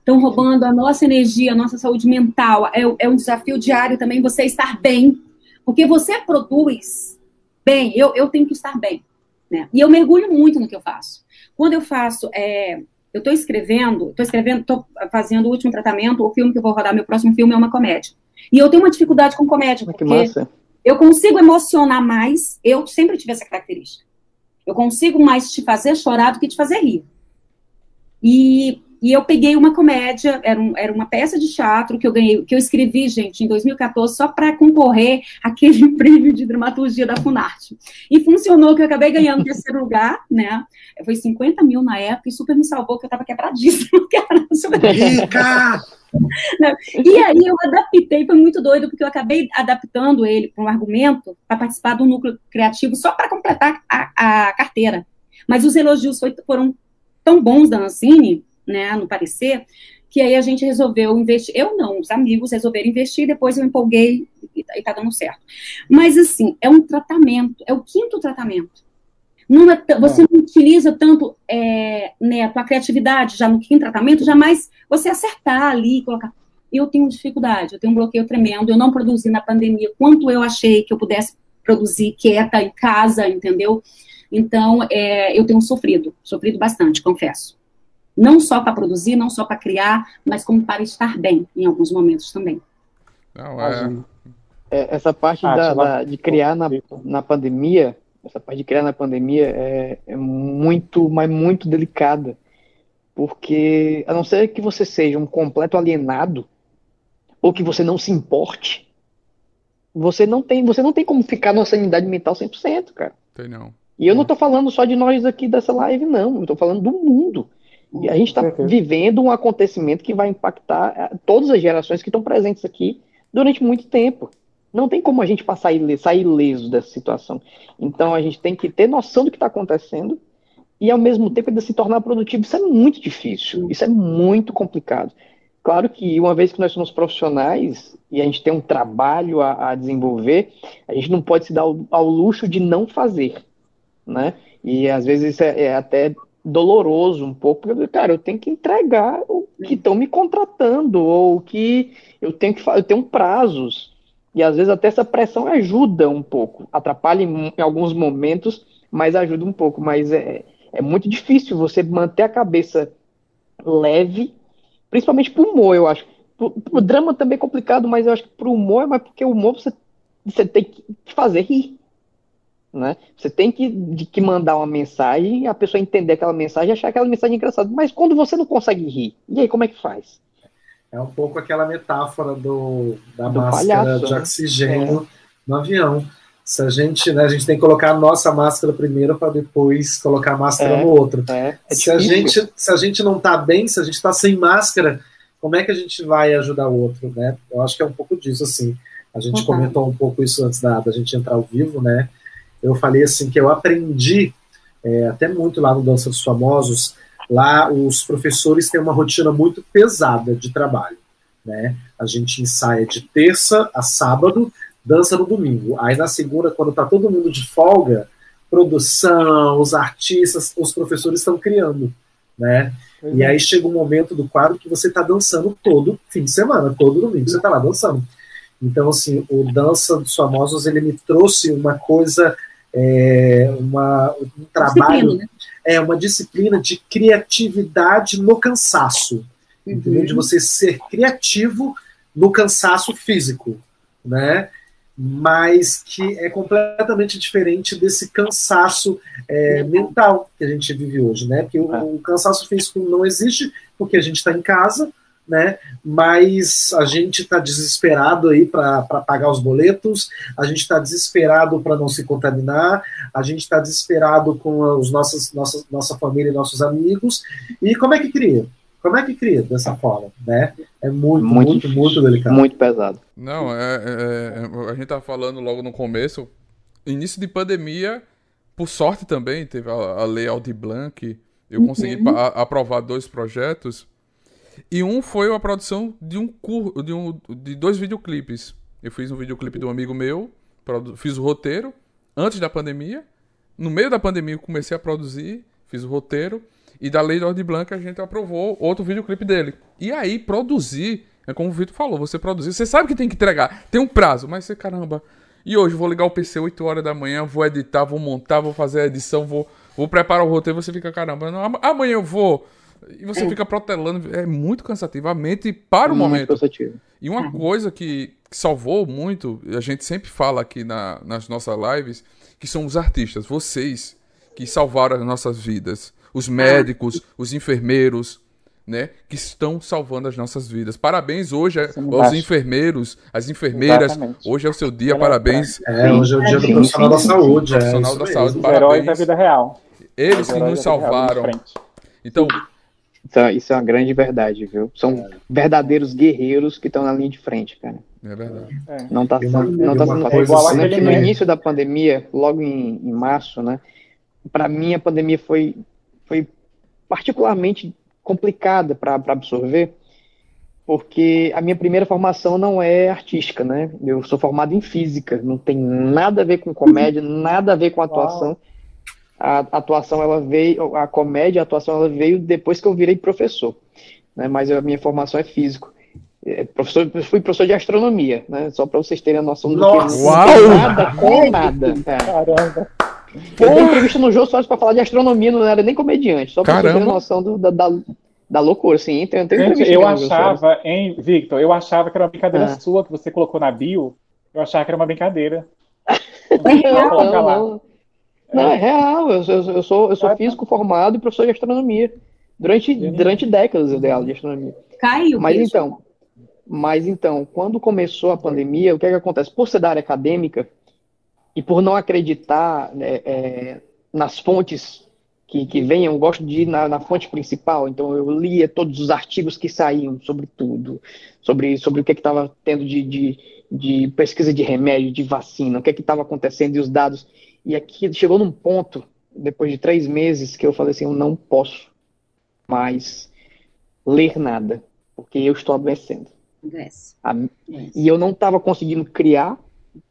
Estão roubando a nossa energia, a nossa saúde mental. É, é um desafio diário também você estar bem. Porque você produz bem, eu, eu tenho que estar bem. Né? E eu mergulho muito no que eu faço. Quando eu faço é, eu estou escrevendo, estou escrevendo, estou fazendo o último tratamento, o filme que eu vou rodar, meu próximo filme é uma comédia. E eu tenho uma dificuldade com comédia, porque eu consigo emocionar mais, eu sempre tive essa característica. Eu consigo mais te fazer chorar do que te fazer rir. E e eu peguei uma comédia, era, um, era uma peça de teatro que eu ganhei, que eu escrevi, gente, em 2014, só para concorrer àquele prêmio de dramaturgia da Funarte. E funcionou, que eu acabei ganhando terceiro lugar, né? Foi 50 mil na época e super me salvou, que eu estava quebradíssima. Rica! Né? E aí eu adaptei, foi muito doido, porque eu acabei adaptando ele para um argumento para participar do núcleo criativo só para completar a, a, carteira. Mas os elogios foi, foram tão bons da Ancine, né, no parecer, que aí a gente resolveu investir. Eu não, os amigos resolveram investir, depois eu empolguei e, e tá dando certo. Mas assim, é um tratamento, é o quinto tratamento. Não é você não utiliza tanto é, né, a tua criatividade já no quinto tratamento, jamais você acertar ali, colocar. Eu tenho dificuldade, eu tenho um bloqueio tremendo, eu não produzi na pandemia quanto eu achei que eu pudesse produzir quieta em casa, entendeu? Então, é, eu tenho sofrido, sofrido bastante, confesso. Não só para produzir, não só para criar, mas como para estar bem em alguns momentos também. Não, é... é essa parte ah, da, da, de criar na, na pandemia, essa parte de criar na pandemia é, é muito, mas muito delicada. Porque, a não ser que você seja um completo alienado, ou que você não se importe, você não tem, você não tem como ficar numa sanidade mental 100%, cara. Tem não. E eu não tô falando só de nós aqui dessa live, não. Eu tô falando do mundo. E a gente está vivendo um acontecimento que vai impactar eh, todas as gerações que estão presentes aqui durante muito tempo. Não tem como a gente passar ileso, sair ileso dessa situação. Então a gente tem que ter noção do que está acontecendo e ao mesmo tempo ainda se tornar produtivo. Isso é muito difícil, isso é muito complicado. Claro que uma vez que nós somos profissionais e a gente tem um trabalho a, a desenvolver, a gente não pode se dar ao, ao, luxo de não fazer, né? E às vezes isso é, é até doloroso um pouco, porque, cara, eu tenho que entregar o que estão me contratando, ou que eu tenho que eu tenho prazos. E às vezes até essa pressão ajuda um pouco, atrapalha em, em alguns momentos, mas ajuda um pouco. Mas é, é muito difícil você manter a cabeça leve, principalmente pro humor, eu acho. Pro drama também é complicado, mas eu acho que pro humor é mais porque o humor você, você tem que fazer rir. Né? Você tem que, de, que mandar uma mensagem, a pessoa entender aquela mensagem e achar aquela mensagem engraçada. Mas quando você não consegue rir, e aí como é que faz? É um pouco aquela metáfora do, da do máscara palhaço, de né? oxigênio é. no avião. Se a gente, né, a gente tem que colocar a nossa máscara primeiro para depois colocar a máscara é, no outro. É, é se, a gente, se a gente não está bem, se a gente está sem máscara, como é que a gente vai ajudar o outro, né? Eu acho que é um pouco disso, assim. A gente uhum. comentou um pouco isso antes da, da gente entrar ao vivo, né? Eu falei assim que eu aprendi é, até muito lá no Dança dos Famosos Lá os professores têm uma rotina muito pesada de trabalho. Né? A gente ensaia de terça a sábado, dança no domingo. Aí na segunda, quando está todo mundo de folga, produção, os artistas, os professores estão criando. Né? Uhum. E aí chega um momento do quadro que você está dançando todo fim de semana, todo domingo você está lá dançando. Então, assim, o Dança dos Famosos, ele me trouxe uma coisa, é, uma, um trabalho, né? é uma disciplina de criatividade no cansaço, uhum. entendeu? De você ser criativo no cansaço físico, né? Mas que é completamente diferente desse cansaço é, mental que a gente vive hoje, né? Porque o, o cansaço físico não existe porque a gente está em casa, né? Mas a gente está desesperado aí para pagar os boletos, a gente está desesperado para não se contaminar, a gente está desesperado com os nossos, nossa, nossa família e nossos amigos. E como é que cria? Como é que cria dessa forma, né? É muito, muito, muito, muito delicado. Muito pesado. Não, é, é, é a gente tá falando logo no começo, início de pandemia, por sorte também, teve a, a Lei Aldi Blanc, eu consegui uhum. aprovar dois projetos e um foi a produção de um cur... de, um... de dois videoclipes. Eu fiz um videoclipe de um amigo meu, fiz o roteiro antes da pandemia. No meio da pandemia eu comecei a produzir, fiz o roteiro. E da Lei de Ordem Blanca a gente aprovou outro videoclipe dele. E aí, produzir, é como o Vitor falou, você produzir, você sabe que tem que entregar, tem um prazo, mas você, caramba, e hoje vou ligar o PC 8 horas da manhã, vou editar, vou montar, vou fazer a edição, vou, vou preparar o roteiro, você fica, caramba, não, amanhã eu vou e você é. fica protelando, é muito cansativo. A mente para o muito momento. Cansativo. E uma uhum. coisa que, que, salvou muito, a gente sempre fala aqui na, nas nossas lives, que são os artistas, vocês que salvaram as nossas vidas. Os médicos, os enfermeiros, né, que estão salvando as nossas vidas. Parabéns hoje aos enfermeiros, as enfermeiras. Exatamente. Hoje é o seu dia, parabéns. É, hoje é o dia do profissional da saúde. Profissional é, da saúde, parabéns. Heróis da vida real. Eles que nos salvaram. Então, então, isso é uma grande verdade, viu? São é. verdadeiros guerreiros que estão na linha de frente, cara. É verdade. É. Não tá sendo, não tá sendo fácil. Igual né, no início da pandemia, logo em, em março, né? Para mim a pandemia foi, foi particularmente complicada para absorver, porque a minha primeira formação não é artística, né? Eu sou formado em física, não tem nada a ver com comédia, nada a ver com atuação. Uau a atuação ela veio, a comédia, a atuação ela veio depois que eu virei professor, né? Mas a minha formação é físico. É, professor, fui professor de astronomia, né? Só para vocês terem a noção do Nossa, que Uau! nada com nada. É. Caramba. Eu dei entrevista no Jô Soares para falar de astronomia, não era nem comediante, só para vocês terem a noção do, da, da, da, loucura, assim. Tem, tem Gente, eu achava, hein, Victor, eu achava que era uma brincadeira ah. sua que você colocou na bio. Eu achava que era uma brincadeira. Não, não, não. Não, é real. Eu, eu, eu sou, eu sou ah, físico formado e professor de astronomia. Durante, durante décadas eu dei aula de astronomia. Caiu. Mas então, mas então, quando começou a pandemia, o que é que acontece? Por ser da área acadêmica e por não acreditar né, é, nas fontes que, que venham, eu gosto de ir na, na, fonte principal, então eu lia todos os artigos que saíam sobre tudo, sobre, sobre o que estava tendo de, de, de pesquisa de remédio, de vacina, o que estava acontecendo e os dados. E aqui chegou num ponto, depois de três meses, que eu falei assim: eu não posso mais ler nada, porque eu estou adoecendo. Adoece. E eu não estava conseguindo criar,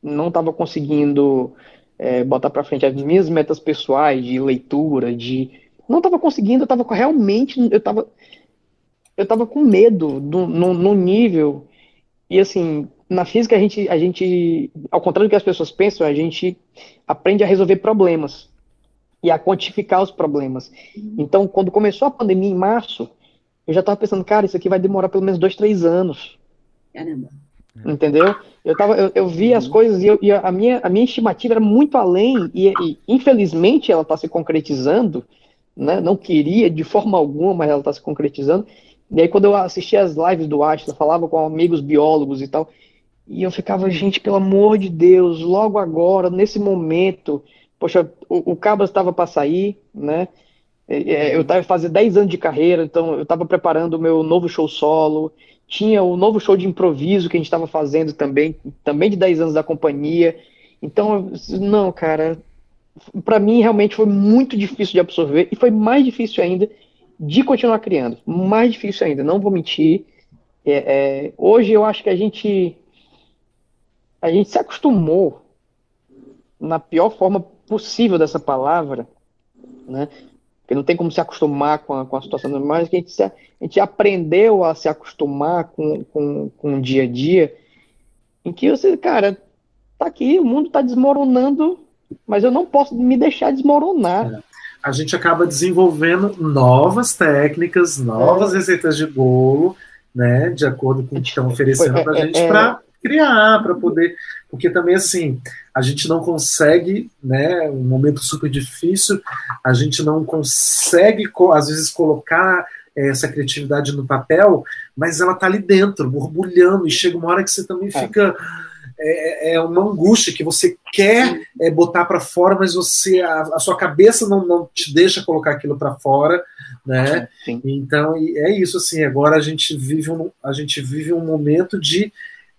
não estava conseguindo é, botar para frente as minhas metas pessoais de leitura, de. Não estava conseguindo, eu estava realmente. Eu estava eu tava com medo do, no, no nível. E assim, na física a gente, a gente, ao contrário do que as pessoas pensam, a gente aprende a resolver problemas e a quantificar os problemas. Então, quando começou a pandemia em março, eu já estava pensando, cara, isso aqui vai demorar pelo menos dois, três anos. Caramba. Entendeu? Eu, tava, eu, eu vi as coisas e, eu, e, a, minha, a minha estimativa era muito além, e, e infelizmente ela está se concretizando. Né? Não queria de forma alguma, mas ela está se concretizando. E aí, quando eu assistia as lives do Atlas, falava com amigos biólogos e tal, e eu ficava, gente, pelo amor de Deus, logo agora, nesse momento, poxa, o, o Cabas estava para sair, né? É, é, eu estava fazendo 10 anos de carreira, então eu estava preparando o meu novo show solo, tinha o novo show de improviso que a gente estava fazendo também, também de 10 anos da companhia. Então, não, cara, para mim realmente foi muito difícil de absorver e foi mais difícil ainda de continuar criando. Mais difícil ainda, não vou mentir. É, é, hoje eu acho que a gente a gente se acostumou na pior forma possível dessa palavra, né? Porque não tem como se acostumar com a, com a situação normal, mas a gente, se, a gente aprendeu a se acostumar com, com, com o dia a dia, em que você, cara, tá aqui, o mundo tá desmoronando, mas eu não posso me deixar desmoronar. É. A gente acaba desenvolvendo novas técnicas, novas é. receitas de bolo, né, de acordo com o que estão oferecendo para a gente, é, para criar, para poder. Porque também, assim, a gente não consegue, né? Um momento super difícil, a gente não consegue, às vezes, colocar eh, essa criatividade no papel, mas ela tá ali dentro, borbulhando, e chega uma hora que você também é. fica. É, é, uma angústia que você quer é, botar para fora, mas você a, a, sua cabeça não, não te deixa colocar aquilo para fora, né? Sim. Então é isso assim. Agora a gente vive um, a gente vive um momento de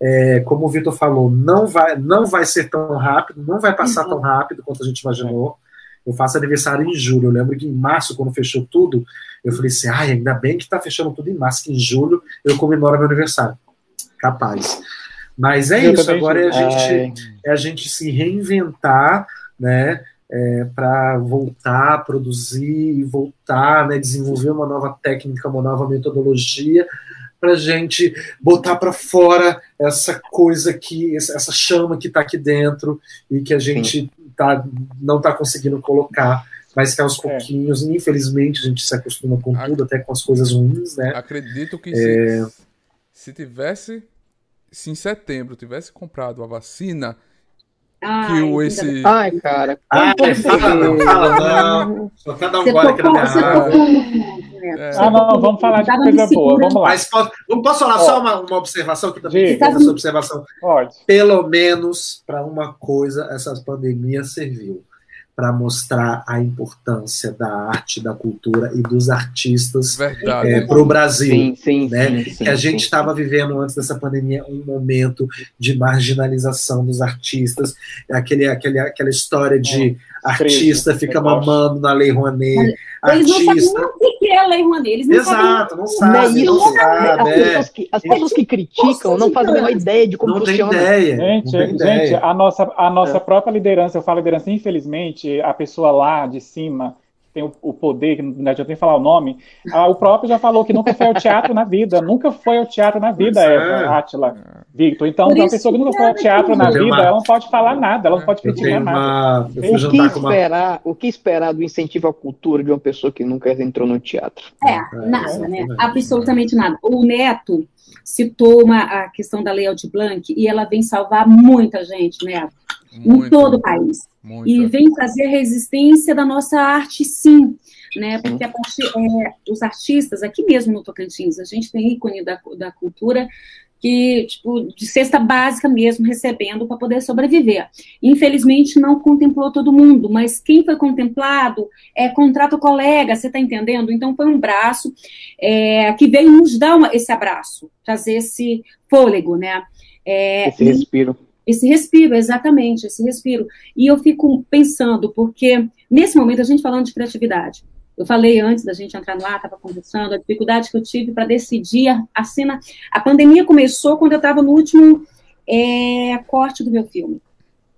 é, como o Vitor falou, não vai, não vai ser tão rápido, não vai passar uhum. tão rápido quanto a gente imaginou. Eu faço aniversário em julho. Eu lembro que em março, quando fechou tudo, eu falei assim: ai, ainda bem que está fechando tudo em março, que em julho eu comemoro meu aniversário. Capaz. Mas é eu isso, agora é a, gente, é a gente se reinventar, né? É, para voltar a produzir e voltar, né, desenvolver uma nova técnica, uma nova metodologia, para gente botar para fora essa coisa que essa chama que está aqui dentro e que a gente tá, não está conseguindo colocar mas que aos é. pouquinhos, é. infelizmente, a gente se acostuma com Ac tudo, até com as coisas ruins, né? Acredito que é... se, se tivesse, se em setembro tivesse comprado a vacina, que o esse. Ai, cara. Ai, fala não, fala não. Só dando um gole aqui na minha. É. Ah, não, vamos falar de coisa boa, vamos lá. Mas posso, posso falar só uma, uma observação que também Diga. essa observação. Pode. Pelo menos para uma coisa essa pandemia serviu para mostrar a importância da arte, da cultura e dos artistas é, para o Brasil. Sim, sim, né? sim, sim, que a gente estava vivendo antes dessa pandemia um momento de marginalização dos artistas, aquele, aquele, aquela história de artista fica mamando na Lei Rouanet, Eles não artista. É a Lei Rouanet. Eles não Exato, não Não sabe, não sabe. As é. pessoas que, as pessoas que criticam não fazem a menor ideia de como Não tem funciona. ideia. Gente, não tem gente, ideia. a nossa, a nossa É. própria liderança, eu falo liderança, infelizmente, a pessoa lá de cima tem o, o poder, que não adianta nem falar o nome, ah, o próprio já falou que nunca foi ao teatro na vida, nunca foi ao teatro na vida, Pois é. Eva, Átila, Victor. Então, uma pessoa que nunca que foi ao é teatro na vida, uma- ela não pode falar nada, ela não pode criticar nada. uma. O que, com uma. esperar, o que esperar do incentivo à cultura de uma pessoa que nunca entrou no teatro? É, nada, né? Absolutamente nada. O Neto citou uma, a questão da Lei Aldir Blanc e ela vem salvar muita gente, Neto, em Muito, todo o país. muito. E vem fazer a resistência da nossa arte, sim. Né, porque partir, é, os artistas, aqui mesmo no Tocantins, a gente tem ícone da, da cultura que, tipo, de cesta básica mesmo, recebendo para poder sobreviver. Infelizmente, não contemplou todo mundo, mas quem foi contemplado é contrato colega, você está entendendo? Então, foi um braço é, que veio nos dar uma- esse abraço, trazer esse fôlego, né? É, Esse e- respiro. Esse respiro, exatamente, esse respiro. E eu fico pensando, porque nesse momento a gente falando de criatividade, eu falei antes da gente entrar no ar, estava conversando, a dificuldade que eu tive para decidir a, cena. A pandemia começou quando eu estava no último é, corte do meu filme.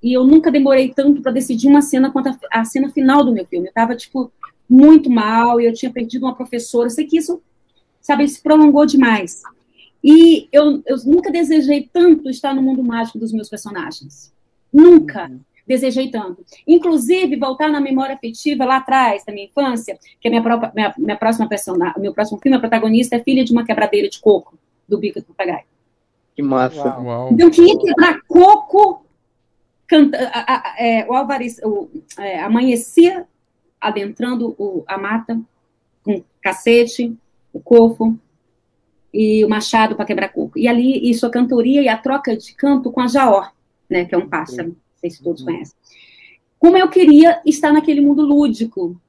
E eu nunca demorei tanto para decidir uma cena quanto a, a cena final do meu filme. Eu estava, tipo, muito mal, e eu tinha perdido uma professora. Eu sei que isso, sabe, se prolongou demais. E eu, eu nunca desejei tanto estar no mundo mágico dos meus personagens. Nunca desejei tanto. Inclusive, voltar na memória afetiva lá atrás, da minha infância, que a minha, própria, minha, minha próxima personagem, meu próximo filme, a protagonista é filha de uma quebradeira de coco, do Bico do Papagaio. Que massa. Uau. Uau. Então, quem ia quebrar coco, canta, a, a, é, o Alvarez, o, é, amanhecia adentrando o, a mata, com cacete, o cofo e o machado para quebrar coco. E ali, isso a cantoria e a troca de canto com a jaó, né, que é um pássaro, não sei se todos conhecem. Como eu queria estar naquele mundo lúdico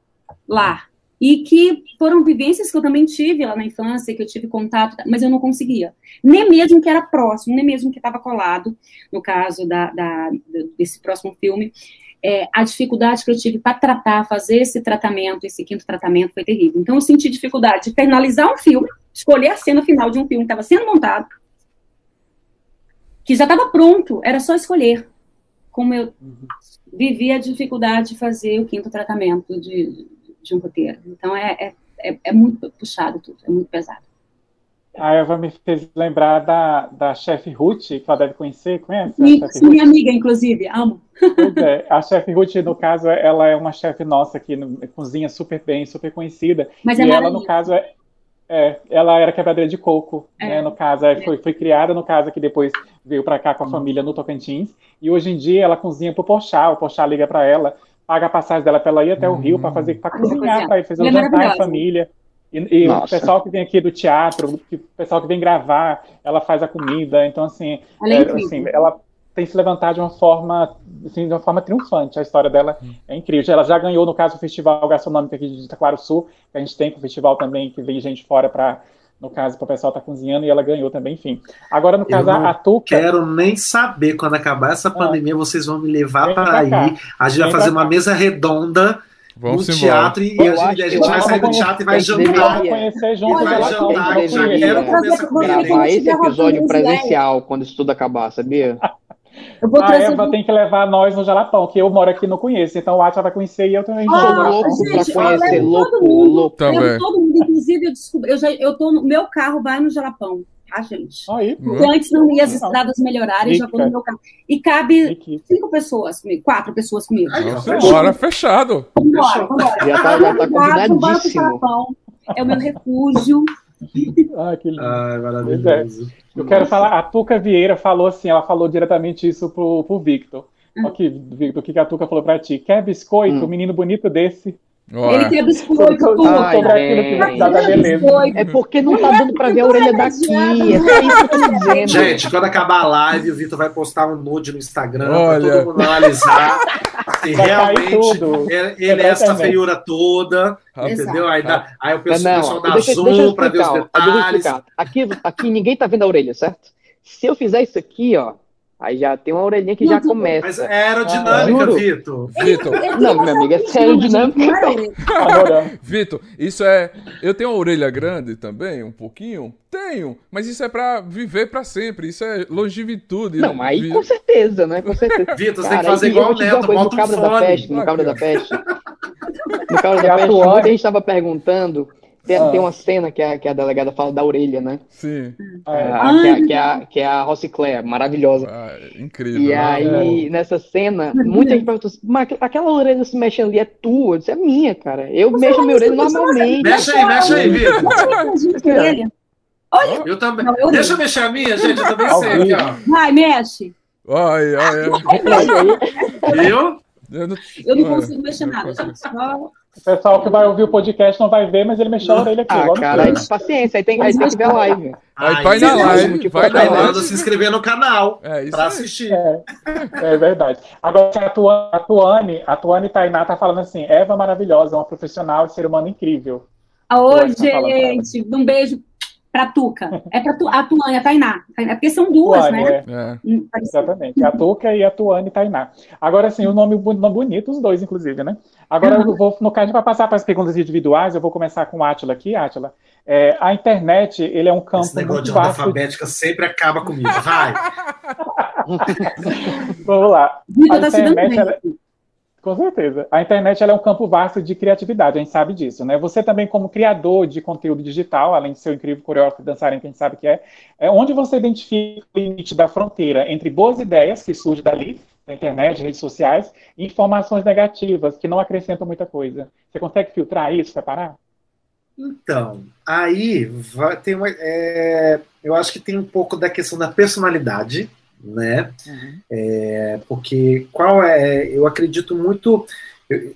lá. E que foram vivências que eu também tive lá na infância, que eu tive contato, mas eu não conseguia. Nem mesmo que era próximo, nem mesmo que estava colado, no caso da, da, desse próximo filme. É, a dificuldade que eu tive para tratar, fazer esse tratamento, esse quinto tratamento, foi terrível. Então, eu senti dificuldade de finalizar um filme, escolher a cena final de um filme que estava sendo montado, que já estava pronto, era só escolher. Como eu vivi a dificuldade de fazer o quinto tratamento de, de um roteiro. Então, é, é, é, é muito puxado tudo, é muito pesado. A Eva me fez lembrar da, da chefe Ruth, que ela deve conhecer, conhece? a Sim, chefe minha amiga, inclusive, amo. Pois é, a chefe Ruth, no caso, ela é uma chefe nossa aqui, no, cozinha super bem, super conhecida. Mas e é ela, maravilhoso. no caso, é, é, ela era quebradeira de coco, É. né, no caso, é, foi, foi criada, no caso, que depois veio para cá com a família no Tocantins, e hoje em dia ela cozinha pro Pochá, o Pochá liga para ela, paga a passagem dela para ela ir até o Rio para fazer, para cozinhar, para ir fazer Ela o é jantar em família. E, e o pessoal que vem aqui do teatro, o pessoal que vem gravar, ela faz a comida, então assim, Ela é é, assim, ela tem se levantado de uma forma, assim, de uma forma triunfante. A história dela é incrível. Ela já ganhou, no caso, o Festival Gastronômico aqui de Itaquara Sul, que a gente tem com o festival também, que vem gente fora para, no caso, para o pessoal estar cozinhando, e ela ganhou também, enfim. Agora, no caso, não a Tuca. Quero nem saber quando acabar essa pandemia, vocês vão me levar para aí. A gente vai fazer uma mesa redonda Vamos no embora. teatro e Eu a gente, acho a gente eu vai sair do teatro e vai jantar. conhecer juntos. Vai jantar, tem, já eu quero você- aí. Gravar esse episódio presencial quando isso tudo acabar, sabia? Eu vou A trazer. Eva tem que levar nós no Jalapão, que eu moro aqui e não conheço. Então o Atila vai conhecer e eu também Ah, louco gente, pra eu conhecer, levo louco, todo mundo. louco. Também. Eu, todo mundo, inclusive, eu descobri, eu já, eu tô no meu carro, vai no Jalapão, tá, gente? Aí, Uhum. Porque antes não ia as Legal. estradas melhorarem, eu já vou no meu carro. E cabe equipe. cinco pessoas comigo, quatro pessoas comigo. Nossa, fechou. bora, fechado. Vambora, vambora. Já tá, já tá combinadíssimo. É o meu refúgio. Ah, que lindo. Ai, maravilhoso. Eu quero falar, a Tuca Vieira falou assim, ela falou diretamente isso pro, pro Victor. Aqui, Victor, o que a Tuca falou pra ti? Quer biscoito? Hum. Menino bonito desse. Ele quer biscoito, tudo. Ai, gente. É porque não tá dando pra ver a orelha daqui. É isso que eu tô dizendo. Gente, quando acabar a live, o Vitor vai postar um nude no Instagram Olha. pra todo mundo analisar. Se cair realmente ele, ele é essa feiura toda, entendeu? Aí, dá, aí o pessoal, o pessoal dá deixa, zoom deixa pra ver os detalhes. Aqui, aqui ninguém tá vendo a orelha, certo? Se eu fizer isso aqui, ó, aí já tem uma orelhinha que já Não, começa. Mas é aerodinâmica, Juro. Vitor. Vitor, Não, minha amiga, é sério dinâmica. Adorando. Vitor, isso é. Eu tenho uma orelha grande também, um pouquinho? Tenho, mas isso é pra viver pra sempre. Isso é longevitude. Não, mas aí com certeza, né? Com certeza. Vitor, você tem que fazer igual o Neto, coisa, bota no um Cabra da fone. Peste, no Cabra da Peste. No Cabra da Peste, atuando. muita gente tava perguntando. Tem, Ah. tem uma cena que a, que a delegada fala da orelha, né? Sim. É. Ah, que, é, que, é, a- que é a Rossi Clare, maravilhosa. Ah, incrível. E né? aí, nessa cena, muita gente perguntou assim, mas aquela orelha se mexendo ali é tua? Eu disse, é minha, cara. Eu mexo a minha orelha normalmente. Mexe aí, mexe aí, Vitor. Ele. Eu também. Não, eu Deixa eu mexer a minha, gente. Eu também sei aqui, vivo. ó. Vai, mexe. Ai, ai, ai. Viu? Eu não, Eu não Olha, consigo mexer eu nada. consigo. Só- O pessoal que vai ouvir o podcast não vai ver, mas ele mexeu a orelha aqui. Ah, cara, aí, paciência, aí tem, aí tem que ver a live. Aí Ai, vai na live, vai na live. manda se inscrever no canal É isso pra aí. assistir. É, é verdade. Agora, a Tuane, a Tuane, a Tuane Tainá tá falando assim: Eva maravilhosa, uma profissional e ser humano incrível. Oi, tá ela. gente. Um beijo pra Tuca. É pra tu, a Tuane, a Tainá. É porque são duas, Tuane, né? é. É. Hum. Exatamente. A Tuca e a Tuane Tainá. Agora sim, o nome bonito, os dois, inclusive, né? Agora, eu vou, no caso, para passar para as perguntas individuais, eu vou começar com o Átila aqui. Átila, é, a internet, ele é um campo Esse negócio de vasto. alfabética sempre acaba comigo. Vai. Vamos lá. A tá se dando internet, ela- Com certeza. A internet ela é um campo vasto de criatividade, a gente sabe disso, né? Você também, como criador de conteúdo digital, além de ser um incrível coreógrafo e dançarino, que a gente sabe que é, é onde você identifica o limite da fronteira entre boas ideias, que surgem dali, na internet, redes sociais, e informações negativas, que não acrescentam muita coisa. Você consegue filtrar isso, separar? Então, aí vai, tem uma, é, eu acho que tem um pouco da questão da personalidade, né? É, porque qual é? Eu acredito muito. eu-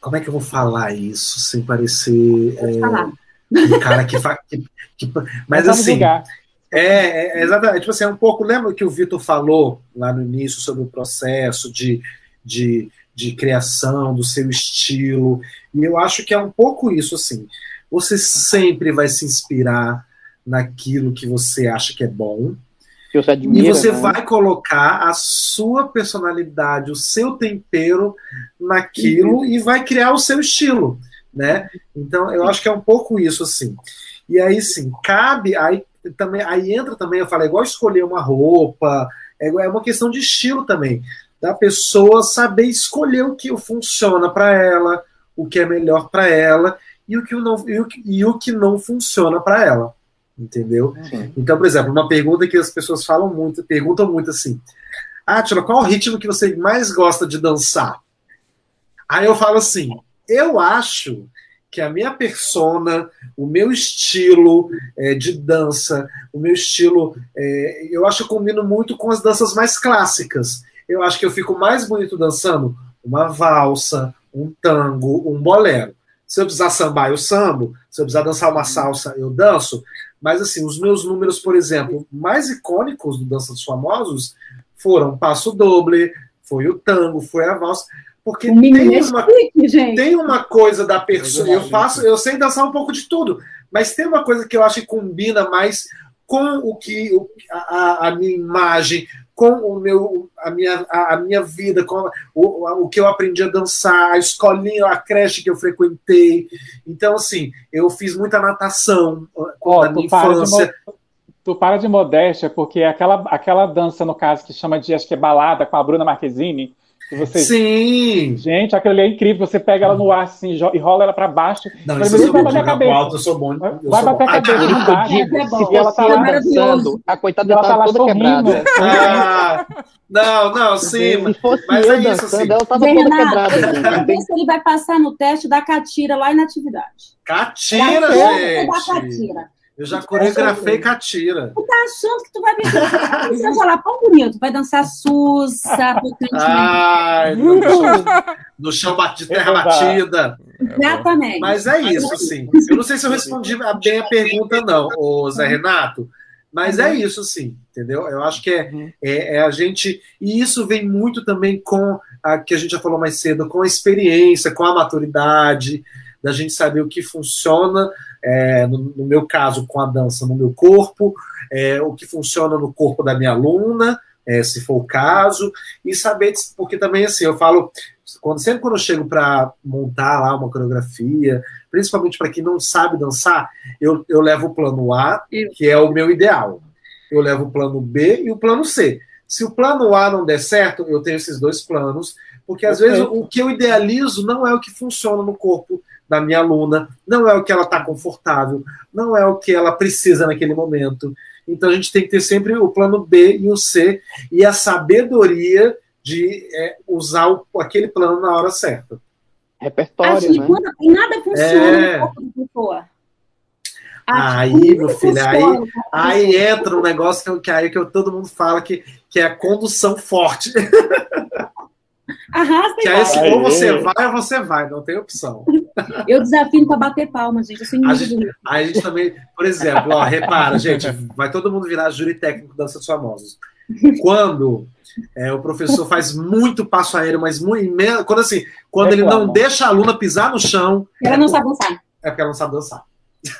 como é que eu vou falar isso sem parecer é, falar. um cara que faz. Que, que- mas vamos assim, julgar. É, é, é exatamente. Tipo assim, é um pouco. Lembra que o Vitor falou lá no início sobre o processo de, de, de criação do seu estilo? E eu acho que é um pouco isso, assim. Você sempre vai se inspirar naquilo que você acha que é bom. Que você E admira, você né? vai colocar a sua personalidade, o seu tempero naquilo e vai criar o seu estilo, né? Então, eu acho que é um pouco isso, assim. E aí, sim, cabe, aí também, aí entra também, eu falei, igual escolher uma roupa, é é uma questão de estilo também, da pessoa saber escolher o que funciona para ela, o que é melhor para ela e o que não, e o que, e o que não funciona para ela, entendeu? Então, por exemplo, uma pergunta que as pessoas falam muito, perguntam muito assim: Átila, qual o ritmo que você mais gosta de dançar? Aí eu falo assim: eu acho que a minha persona, o meu estilo é, de dança, o meu estilo, é, eu acho que combino muito com as danças mais clássicas. Eu acho que eu fico mais bonito dançando uma valsa, um tango, um bolero. Se eu precisar sambar, eu sambo. Se eu precisar dançar uma salsa, eu danço. Mas, assim, os meus números, por exemplo, mais icônicos do Dança dos Famosos foram Passo Doble, foi o tango, foi a valsa. Porque tem é uma, gente. tem uma coisa da pessoa. Eu faço, eu sei dançar um pouco de tudo, mas tem uma coisa que eu acho que combina mais com o que o- a, a minha imagem, com o meu, a minha, a, a minha vida, com o, o que eu aprendi a dançar, a escolinha, a creche que eu frequentei. Então, assim, eu fiz muita natação Ó, na minha tu para, de infância. tu para de modéstia, porque aquela, aquela dança, no caso, que chama de, acho que é balada, com a Bruna Marquezine, você... Sim! Gente, aquilo ali é incrível, você pega ela no ar assim, e rola ela pra baixo, Não, isso eu vai bater a cabeça. alto, eu sou bom. Eu Vai sou bater a cabeça. Isso É bom. se ela tá fosse lá dançando, a coitada ela tá tá lá toda sorrindo. quebrada. Ah, não, não, sim. Se fosse Mas eu é isso, dançando, assim. ela tava Zé toda Renato, quebrada. gente. Vamos ver se ele vai passar no teste da catira lá em atividade. Catira, da gente! catira. Eu já coreografei catira. Tu tá achando que tu vai ver Você vai lá, pão bonito, vai dançar sussa, Ai, no chão, no chão de terra batida. Exatamente. Mas é isso, sim. Eu não sei se eu respondi bem a pergunta, não, ô Zé Renato. Mas é isso, sim, entendeu? Eu acho que é, é, é, a gente. E isso vem muito também com a que a gente já falou mais cedo, com a experiência, com a maturidade, da gente saber o que funciona, é, no, no, meu caso, com a dança no meu corpo, é, o que funciona no corpo da minha aluna, é, se for o caso, e saber, porque também assim, eu falo, quando, sempre quando eu chego para montar lá uma coreografia, principalmente para quem não sabe dançar, eu, eu levo o plano A, que é o meu ideal. Eu levo o plano B e o plano C. Se o plano A não der certo, eu tenho esses dois planos, porque às vezes o que eu idealizo não é o que funciona no corpo da minha aluna, não é o que ela está confortável, não é o que ela precisa naquele momento. Então a gente tem que ter sempre o plano B e o C e a sabedoria de é, usar o, aquele plano na hora certa. Repertório, né? Quando, nada funciona é... no corpo da pessoa. Aí, meu filho, aí, aí entra um negócio que, que aí que todo mundo fala que, que é a condução forte. Arrasta que aí, se ou você vai ou você vai, não tem opção. Eu desafio para bater palmas, gente. Eu sou a gente, a gente também, por exemplo, ó, repara, gente, vai todo mundo virar júri técnico danças famosas. Quando é, o professor faz muito passo aéreo, mas muito quando assim, quando ele não deixa a aluna pisar no chão, ela não sabe dançar. É porque ela não sabe dançar.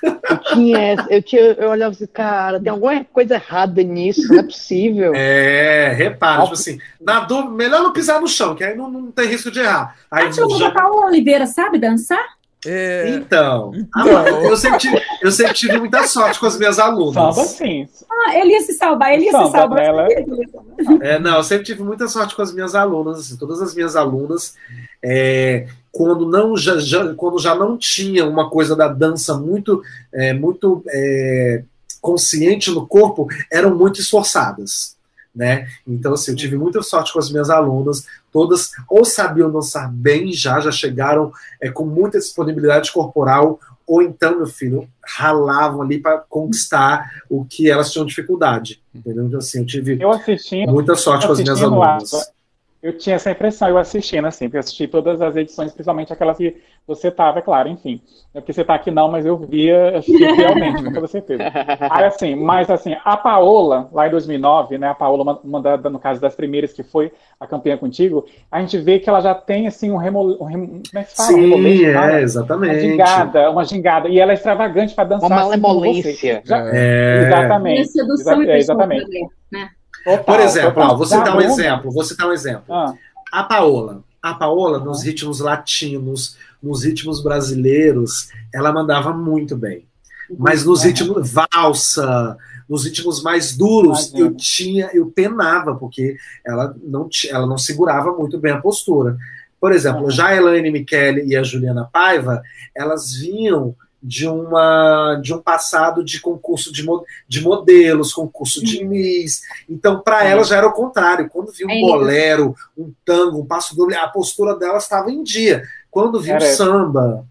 Eu tinha, eu tinha, eu olhava assim, cara, tem alguma coisa errada nisso, não é possível. É, repara, tipo assim, na dúvida, melhor não pisar no chão, que aí não, não tem risco de errar. Aí, a tia já... Paula Oliveira sabe dançar? É... Então, então. eu, sempre tive, eu sempre tive muita sorte com as minhas alunas. Salva sim. Ah, ele ia se salvar, ele ia Salva se salvar. Dela. É, não, eu sempre tive muita sorte com as minhas alunas, assim, todas as minhas alunas. É, quando não já, já, quando já não tinha uma coisa da dança muito é, muito é, consciente no corpo, eram muito esforçadas. Né? Então, assim, eu tive muita sorte com as minhas alunas, todas ou sabiam dançar bem já, já chegaram é, com muita disponibilidade corporal, ou então, meu filho, ralavam ali para conquistar o que elas tinham dificuldade. Entendeu? Então, assim, eu tive eu assisti, muita sorte com as minhas alunas. Eu tinha essa impressão, eu assistindo, assim, porque eu assisti todas as edições, principalmente aquelas que você estava, é claro, enfim. É porque você está aqui não, mas eu via, fielmente, com toda certeza. Aí, assim, mas assim, a Paola, lá em 2009, né, a Paola, uma, da, no caso das primeiras que foi a campeã contigo, a gente vê que ela já tem, assim, um remole... Um rem... Como é que fala? Sim, um é, fala? exatamente. Uma gingada, uma gingada. E ela é extravagante para dançar. Uma assim, malemolência. Já... É. Exatamente. Sedução Exa... e é, exatamente. Né? Total, Por exemplo. Ó, vou citar um exemplo. Vou citar um exemplo. Ah. A Paola. A Paola, nos ritmos latinos, nos ritmos brasileiros, ela mandava muito bem. Mas nos ritmos valsa, nos ritmos mais duros, eu tinha, eu penava, porque ela não, ela não segurava muito bem a postura. Por exemplo, já a Elaine Michele e a Juliana Paiva, elas vinham de uma de um passado de concurso de, de modelos, concurso de Miss. Então, para ela já era o contrário. Quando viu um é bolero, um tango, um passo doble, a postura dela estava em dia. Quando viu o samba,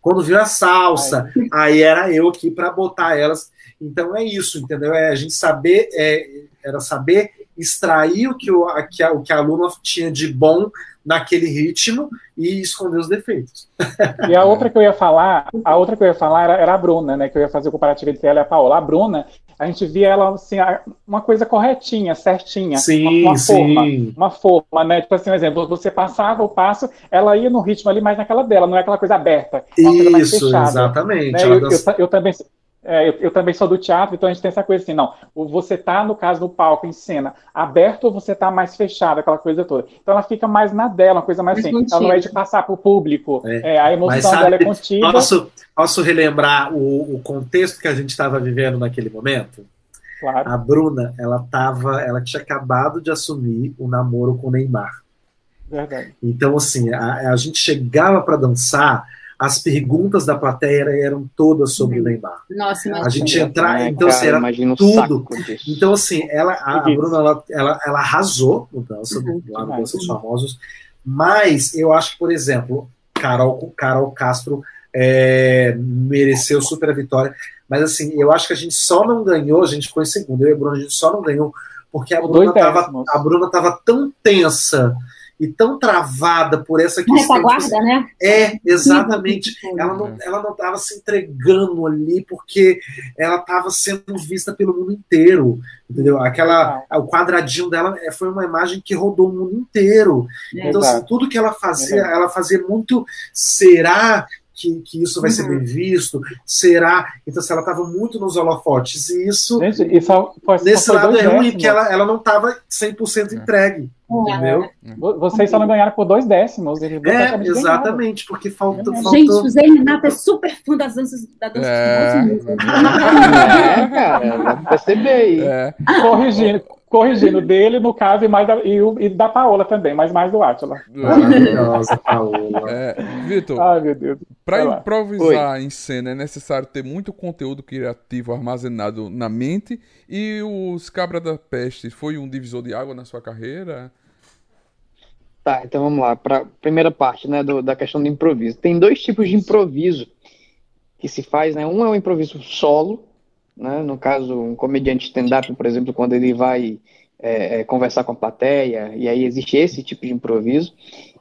quando viu a salsa, aí era eu aqui para botar elas. Então é isso, entendeu? É a gente saber, é, era saber extrair o que o, a, que a, o que a aluna tinha de bom naquele ritmo e esconder os defeitos. E a outra que eu ia falar, a outra que eu ia falar era, era a Bruna, né? Que eu ia fazer o comparativo entre ela e a Paola. A Bruna, a gente via ela assim, uma coisa corretinha, certinha. Sim, uma, uma sim. forma. Uma forma, né? Tipo assim, um exemplo, você passava o passo, ela ia no ritmo ali mais naquela dela, não é aquela coisa aberta. É uma Isso, coisa mais fechada, exatamente. Né? Eu, eu, eu, também é, eu, eu, também sou do teatro, então a gente tem essa coisa assim, não, você tá, no caso, no palco, em cena, aberto ou você tá mais fechado, aquela coisa toda. Então ela fica mais na dela, uma coisa mais assim, ela não é de passar pro público, é. É, a emoção sabe, dela é contida. Posso, posso relembrar o, o contexto que a gente estava vivendo naquele momento? Claro. A Bruna, ela tava, ela tinha acabado de assumir o um namoro com o Neymar. Verdade. Então, assim, a, a gente chegava para dançar, as perguntas da plateia eram todas sobre o Neymar. Nossa, imagina. A gente entrar, então assim, era tudo. Então assim, ela, a, a Bruna, ela, ela, ela, arrasou no dança, uhum, lá no Dança dos Famosos, mas eu acho que, por exemplo, Carol, Carol Castro é, mereceu super a vitória. Mas assim, eu acho que a gente só não ganhou, a gente foi em segundo, eu e a Bruna, a gente só não ganhou porque a Bruna, tava, a Bruna tava tão tensa e tão travada por essa questão. Retaguarda, né? É, exatamente. ela não ela não estava se entregando ali porque ela estava sendo vista pelo mundo inteiro, entendeu? Aquela o quadradinho dela é, foi uma imagem que rodou o mundo inteiro. É, então assim, tudo que ela fazia, ela fazia muito será que, que isso vai uhum. ser bem visto? Será? Então, se ela estava muito nos holofotes, e isso, Gente, isso foi, nesse lado é ruim, porque ela, ela não estava 100% entregue. Entendeu? Vocês só não ganharam por dois décimos. É, exatamente, porque faltou. É. Gente, o Zé Renato é super fã das danças da dança é. de É, cara, dá pra perceber aí. É. Corrigindo, corrigindo dele, no caso, e, mais da, e, e da Paola também, mas mais do Átila. Maravilhosa, Paola. É, Vitor, para improvisar Oi. em cena é necessário ter muito conteúdo criativo armazenado na mente. E os Cabra da Peste foi um divisor de água na sua carreira? Tá, então vamos lá. Para primeira parte, né, do, da questão do improviso. Tem dois tipos de improviso que se faz, né? Um é o improviso solo, né? No caso, um comediante stand-up, por exemplo, quando ele vai é, é, conversar com a plateia, e aí existe esse tipo de improviso.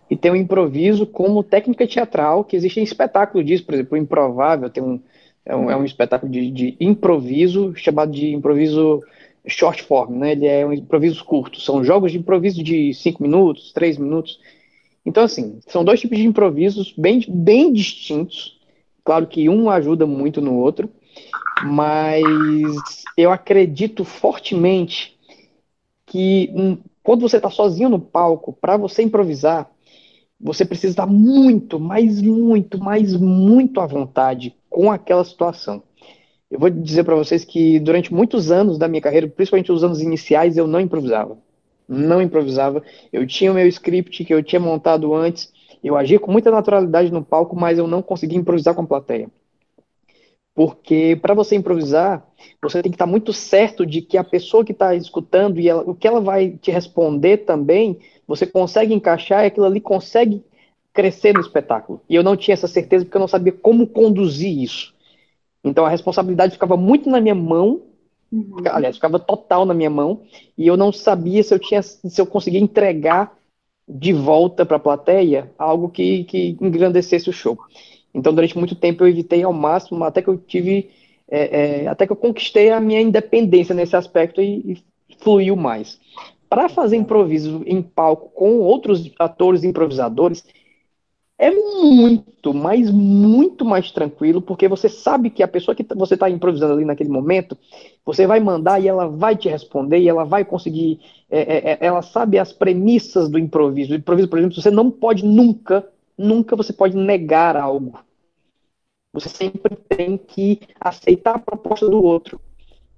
E tem o improviso como técnica teatral, que existe em espetáculo disso, por exemplo, o Improvável tem um, é um, é um espetáculo de, de improviso, chamado de improviso short form, né? Ele é um improviso curto. São jogos de improviso de 5 minutos, 3 minutos. Então, assim, são dois tipos de improvisos bem, bem distintos. Claro que um ajuda muito no outro, mas eu acredito fortemente que um, quando você está sozinho no palco, para você improvisar, você precisa estar muito, mas muito, mas muito à vontade com aquela situação. Eu vou dizer para vocês que durante muitos anos da minha carreira, principalmente os anos iniciais, eu não improvisava. Não improvisava. Eu tinha o meu script que eu tinha montado antes, eu agia com muita naturalidade no palco, mas eu não conseguia improvisar com a plateia. Porque para você improvisar, você tem que estar muito certo de que a pessoa que está escutando e ela, o que ela vai te responder também, você consegue encaixar e aquilo ali consegue crescer no espetáculo. E eu não tinha essa certeza porque eu não sabia como conduzir isso. Então a responsabilidade ficava muito na minha mão, uhum. aliás, ficava total na minha mão, e eu não sabia se eu tinha, se eu conseguia entregar de volta para a plateia algo que, que engrandecesse o show. Então, durante muito tempo eu evitei ao máximo, até que eu tive, é, é, até que eu conquistei a minha independência nesse aspecto e, e fluiu mais. Para fazer improviso em palco com outros atores improvisadores, é muito, mas muito mais tranquilo, porque você sabe que a pessoa que você está improvisando ali naquele momento, você vai mandar e ela vai te responder e ela vai conseguir. É, é, é ela sabe as premissas do improviso. O improviso, por exemplo, você não pode nunca nunca você pode negar algo. Você sempre tem que aceitar a proposta do outro.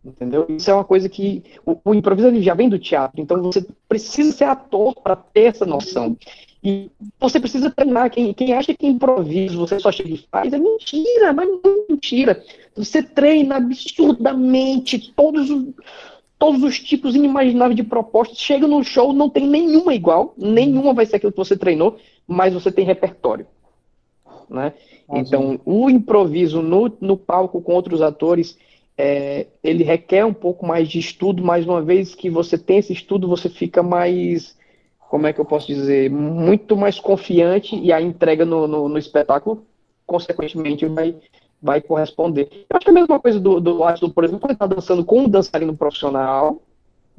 Entendeu? Isso é uma coisa que o, o improviso já vem do teatro, então você precisa ser ator para ter essa noção. E você precisa treinar. Quem, quem acha que improviso você só chega e faz é mentira, mas não é mentira. Você treina absurdamente todos os, todos os tipos inimagináveis de propostas. Chega no show, não tem nenhuma igual, nenhuma vai ser aquilo que você treinou, mas você tem repertório. Né? Ah, então, o improviso no, no palco com outros atores, é, ele requer um pouco mais de estudo, mas uma vez que você tem esse estudo, você fica mais, como é que eu posso dizer, muito mais confiante e a entrega no, no, no espetáculo, consequentemente, vai, vai corresponder. Eu acho que é a mesma coisa do, do Átilo, por exemplo, quando ele está dançando com um dançarino profissional,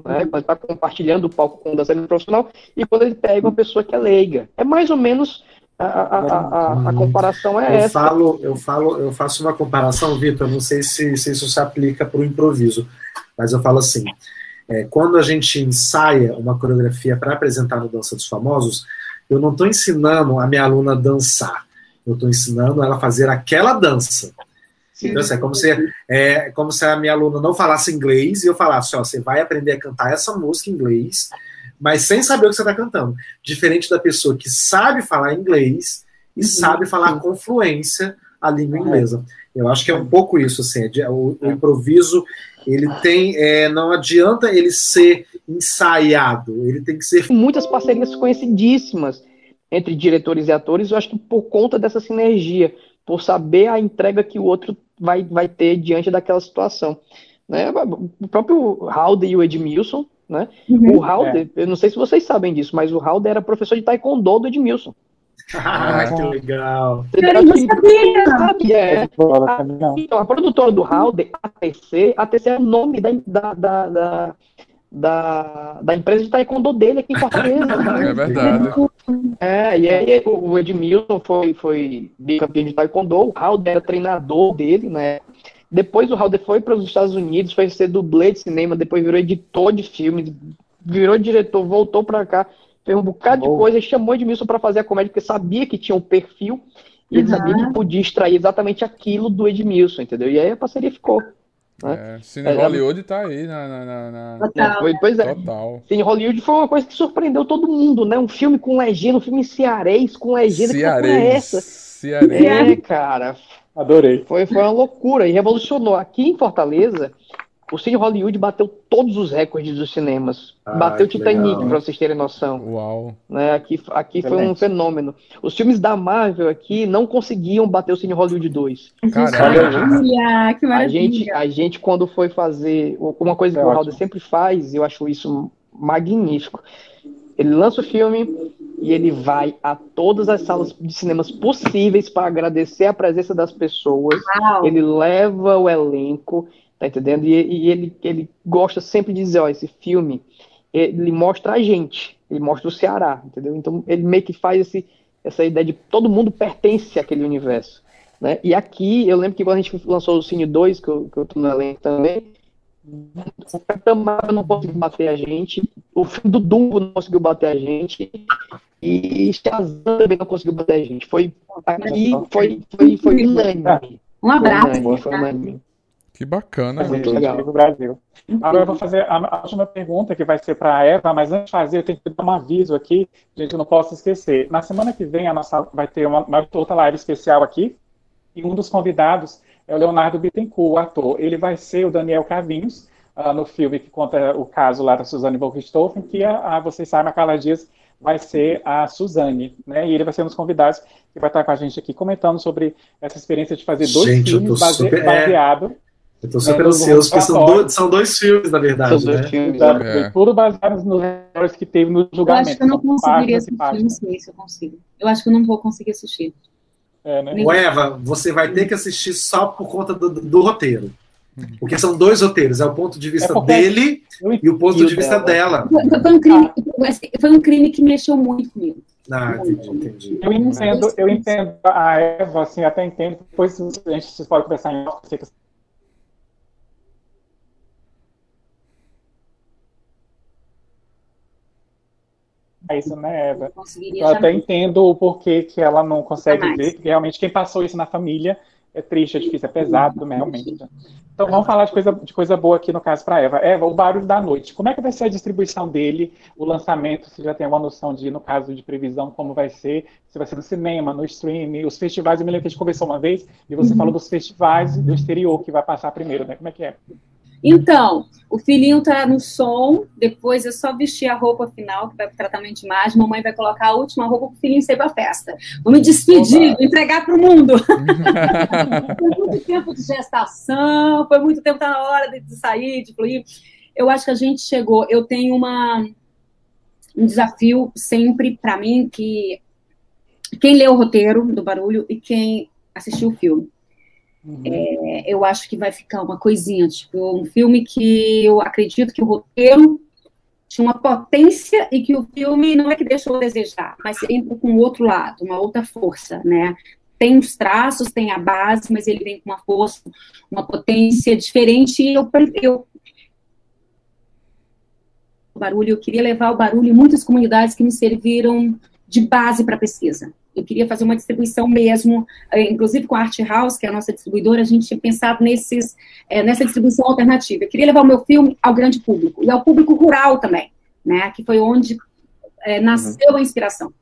né? Quando está compartilhando o palco com um dançarino profissional e quando ele pega uma pessoa que é leiga. É mais ou menos a, a, a, a comparação é eu essa. Falo, eu falo, eu faço uma comparação, Vitor. Não sei se, se isso se aplica para o improviso, mas eu falo assim: é, quando a gente ensaia uma coreografia para apresentar no Dança dos Famosos, eu não estou ensinando a minha aluna a dançar, eu estou ensinando ela a fazer aquela dança. Então, assim, é, como se, é como se a minha aluna não falasse inglês e eu falasse, ó, você vai aprender a cantar essa música em inglês, mas sem saber o que você está cantando. Diferente da pessoa que sabe falar inglês e uhum. sabe falar com fluência a língua inglesa. Eu acho que é um pouco isso, assim, é o, o improviso, ele tem, é, não adianta ele ser ensaiado, ele tem que ser... Muitas parcerias conhecidíssimas entre diretores e atores, eu acho que por conta dessa sinergia, por saber a entrega que o outro vai, vai ter diante daquela situação. Né? O próprio Halder e o Edmilson, né? Uhum. O Halder, é. eu não sei se vocês sabem disso, mas o Halder era professor de taekwondo do Edmilson. Ah, que legal. Eu não sabia. É. Então, a produtora do Halder, a TC, a TC é o nome da, da, da, da da, da empresa de taekwondo dele aqui em Fortaleza. é verdade. É, e aí o Edmilson foi, foi bicampeão de taekwondo, o Halder era treinador dele, né? Depois o Halder foi para os Estados Unidos, foi ser dublê de cinema, depois virou editor de filmes, virou diretor, voltou para cá, fez um bocado Bom. de coisa, chamou Edmilson para fazer a comédia, porque sabia que tinha um perfil, e ele uhum. sabia que podia extrair exatamente aquilo do Edmilson, entendeu? E aí a parceria ficou. Né? É, Cine é, Hollywood tá aí na. na, na, na... Total. Foi, pois é. Total. Cine Hollywood foi uma coisa que surpreendeu todo mundo, né? Um filme com legenda, um filme cearês com legenda. Cearês. Que é essa? Cearês. É, cara. Adorei. Foi, foi uma loucura e revolucionou. Aqui em Fortaleza, o Cine Hollywood bateu todos os recordes dos cinemas. Ah, bateu Titanic, para vocês terem noção. Uau. Né, aqui aqui foi um fenômeno. Os filmes da Marvel aqui não conseguiam bater o Cine Hollywood 2. Caralho. que maravilha. A gente, a gente, quando foi fazer. Uma coisa é que o Halder sempre faz, eu acho isso magnífico. Ele lança o filme e ele vai a todas as salas de cinemas possíveis para agradecer a presença das pessoas. Uau. Ele leva o elenco Tá entendendo? E, e, ele, ele gosta sempre de dizer, ó, esse filme, ele mostra a gente, ele mostra o Ceará, entendeu? Então ele meio que faz esse, essa ideia de todo mundo pertence àquele universo. Né? E aqui, eu lembro que quando a gente lançou o Cine 2, que eu, que eu tô no elenco também, o Capitão Marvel não conseguiu bater a gente, o filme do Dumbo não conseguiu bater a gente, e Shazam também não conseguiu bater a gente. Foi aqui, foi, foi, foi unânime. Um abraço. Foi unânime, foi unânime. Que bacana. É muito legal. Do Brasil. Agora eu vou fazer a, última pergunta, que vai ser para a Eva, mas antes de fazer, eu tenho que dar um aviso aqui, gente, eu não posso esquecer. Na semana que vem, a nossa vai ter uma, uma outra live especial aqui, e um dos convidados é o Leonardo Bittencourt, o ator. Ele vai ser o Daniel Cavinhos, uh, no filme que conta o caso lá da Suzane von Richthofen, que, a, a, vocês sabem, a Carla Dias vai ser a Suzane, né? E ele vai ser um dos convidados que vai estar com a gente aqui comentando sobre essa experiência de fazer dois gente, filmes base, super... É, baseado eu tô super é, ansioso, porque são dois, são dois filmes, na verdade. São dois né? filmes, é. tudo baseado nos erros que teve no julgamento. Eu acho que eu não conseguiria assistir, não sei se eu consigo. Eu acho que eu não vou conseguir assistir. É, né? O Eva, você vai ter que assistir só por conta do, do, do roteiro. Porque são dois roteiros, é o ponto de vista é dele e o ponto de vista dela. Foi, foi, um crime, foi um crime que mexeu muito comigo. Ah, entendi, entendi. Eu entendo, eu entendo a Eva, assim, até entendo, depois a gente pode conversar em off, É isso, né, Eva? Eu até entendo o porquê que ela não consegue ver, porque realmente quem passou isso na família é triste, é difícil, é pesado, realmente. Então vamos falar de coisa, de coisa boa aqui no caso para Eva. Eva, o Barulho da Noite. Como é que vai ser a distribuição dele, o lançamento? Você já tem uma noção de, no caso de previsão, como vai ser? Se vai ser no cinema, no streaming, os festivais. Eu me lembro que a gente conversou uma vez e você uhum. falou dos festivais do exterior que vai passar primeiro, né? Como é que é? Então, o filhinho tá no som, depois é só vestir a roupa final, que vai para o tratamento de imagem, mamãe vai colocar a última roupa para o filhinho sair para a festa. Vou me despedir, vou entregar para o mundo. foi muito tempo de gestação, foi muito tempo, tá na hora de sair, de fluir. Eu acho que a gente chegou, eu tenho uma, um desafio sempre para mim, que quem lê o roteiro do Barulho e quem assistiu o filme. Uhum. É, eu acho que vai ficar uma coisinha, tipo, um filme que eu acredito que o roteiro tinha uma potência e que o filme não é que deixou a desejar, mas entra com outro lado, uma outra força, né? Tem os traços, tem a base, mas ele vem com uma força, uma potência diferente e eu, eu barulho, eu queria levar o barulho em muitas comunidades que me serviram de base para pesquisa eu queria fazer uma distribuição mesmo, eh, inclusive com a Art House, que é a nossa distribuidora, a gente tinha pensado nesses, é, nessa distribuição alternativa. Eu queria levar o meu filme ao grande público, e ao público rural também, né, que foi onde é, nasceu a inspiração.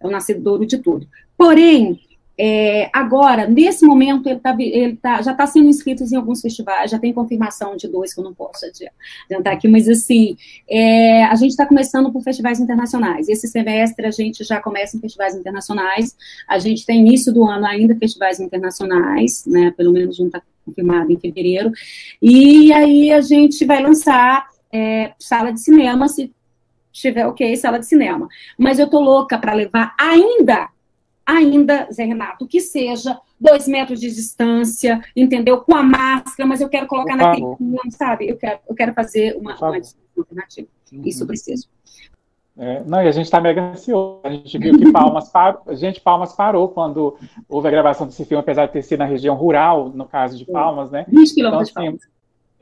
É o nascedouro de tudo. Porém, É, agora, nesse momento, ele, tá, ele tá, já está sendo inscrito em alguns festivais, já tem confirmação de dois que eu não posso adiantar aqui, mas assim, é, a gente está começando por festivais internacionais. Esse semestre a gente já começa em festivais internacionais, a gente tem início do ano ainda festivais internacionais, né, pelo menos um está confirmado em fevereiro, e aí a gente vai lançar é, sala de cinema, se tiver ok, sala de cinema. Mas eu tô louca para levar ainda ainda, Zé Renato, que seja dois metros de distância, entendeu? Com a máscara, mas eu quero colocar naquele sabe? Eu quero, eu quero fazer uma, uma alternativa. Uhum. Isso eu preciso. É, não, e a gente está mega ansioso. A gente viu que Palmas gente Palmas parou quando houve a gravação desse filme, apesar de ter sido na região rural, no caso de Palmas, né? 20 quilômetros então, assim,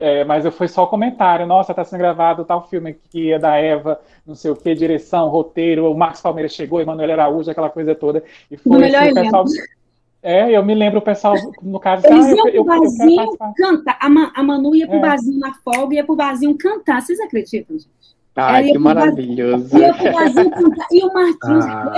é, mas eu foi só comentário, nossa, tá sendo gravado tal filme aqui, é da Eva, não sei o que, direção, roteiro, o Marcos Palmeiras chegou, Emanuel Araújo, aquela coisa toda. E foi assim, o pessoal. É, eu me lembro o pessoal, no caso, Eles ah, iam eu, pro barzinho cantar. A, Ma, a Manu ia pro é. barzinho na folga, ia pro barzinho cantar. Vocês acreditam, gente? Ai, que maravilhoso. E o Martins, ah,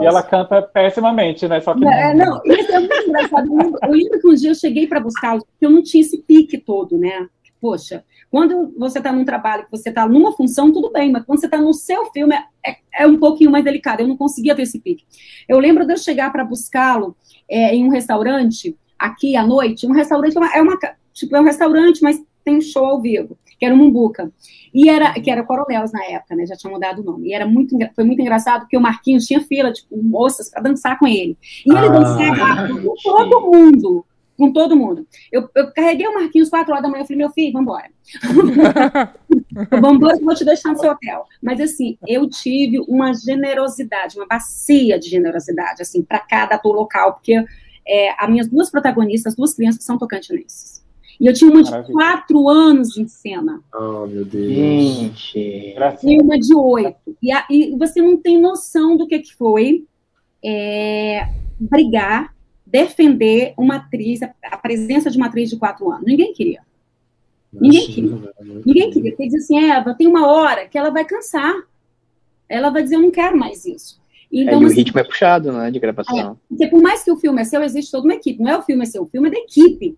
E ela canta pessimamente, né? Só que não, é, não isso é muito engraçado. Eu lembro que um dia eu cheguei para buscá-lo, porque eu não tinha esse pique todo, né? Poxa, quando você está num trabalho, que você está numa função, tudo bem, mas quando você está no seu filme, é, é, um pouquinho mais delicado. Eu não conseguia ter esse pique. Eu lembro de eu chegar para buscá-lo é, em um restaurante, aqui à noite, um restaurante, é uma, é uma, tipo, é um restaurante, mas tem show ao vivo que era o Mumbuca. E era, que era Coronelos na época, né? Já tinha mudado o nome. E era muito, foi muito engraçado, porque o Marquinhos tinha fila, tipo, moças para dançar com ele. E ele ah. dançava com todo mundo. Com todo mundo. Eu, eu carreguei o Marquinhos quatro horas da manhã, eu falei, meu filho, vambora. vambora eu vou te deixar no seu hotel. Mas assim, eu tive uma generosidade, uma bacia de generosidade, assim, para cada ator local, porque é, as minhas duas protagonistas, duas crianças são tocantinenses. E eu tinha uma de Maravilha. quatro anos em cena. Oh, meu Deus. Gente. E uma de oito. E, a, e você não tem noção do que, que foi é, brigar, defender uma atriz, a, a, presença de uma atriz de quatro anos. Ninguém queria. Ninguém queria. Ninguém queria. Porque diz assim, Eva, tem uma hora que ela vai cansar. Ela vai dizer, eu não quero mais isso. Então, é, e o assim, ritmo é puxado, né, de gravação. É, porque por mais que o filme é seu, existe toda uma equipe. Não é o filme é seu, o filme é da equipe.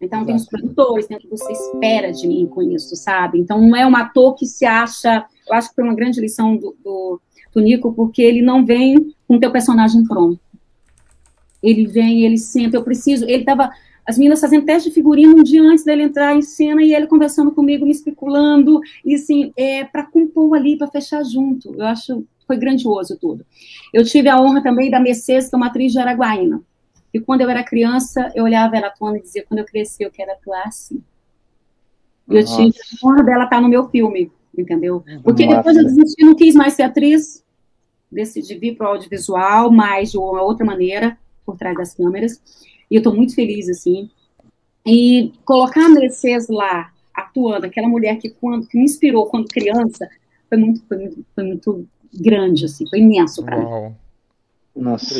Então, tem os produtores, tem o que você espera de mim com isso, sabe? Então, não é um ator que se acha. Eu acho que foi uma grande lição do, do, do Nico, porque ele não vem com o teu personagem pronto. Ele vem, ele senta, eu preciso. Ele estava. As meninas fazendo teste de figurino um dia antes dele entrar em cena e ele conversando comigo, me especulando, e assim, é, para compor ali, para fechar junto. Eu acho foi grandioso tudo. Eu tive a honra também da Mercedes, que é uma atriz de Araguaína. E quando eu era criança, eu olhava ela atuando e dizia, quando eu crescer, eu quero atuar assim. E eu tinha a honra dela estar no meu filme, entendeu? Porque Nossa. depois eu desisti, não quis mais ser atriz, decidi vir para o audiovisual, mas de uma outra maneira, por trás das câmeras. E eu estou muito feliz, assim. E colocar a Mercedes lá, atuando, aquela mulher que, quando, que me inspirou quando criança, foi muito, foi muito, foi muito grande, assim, foi imenso para mim. Nossa,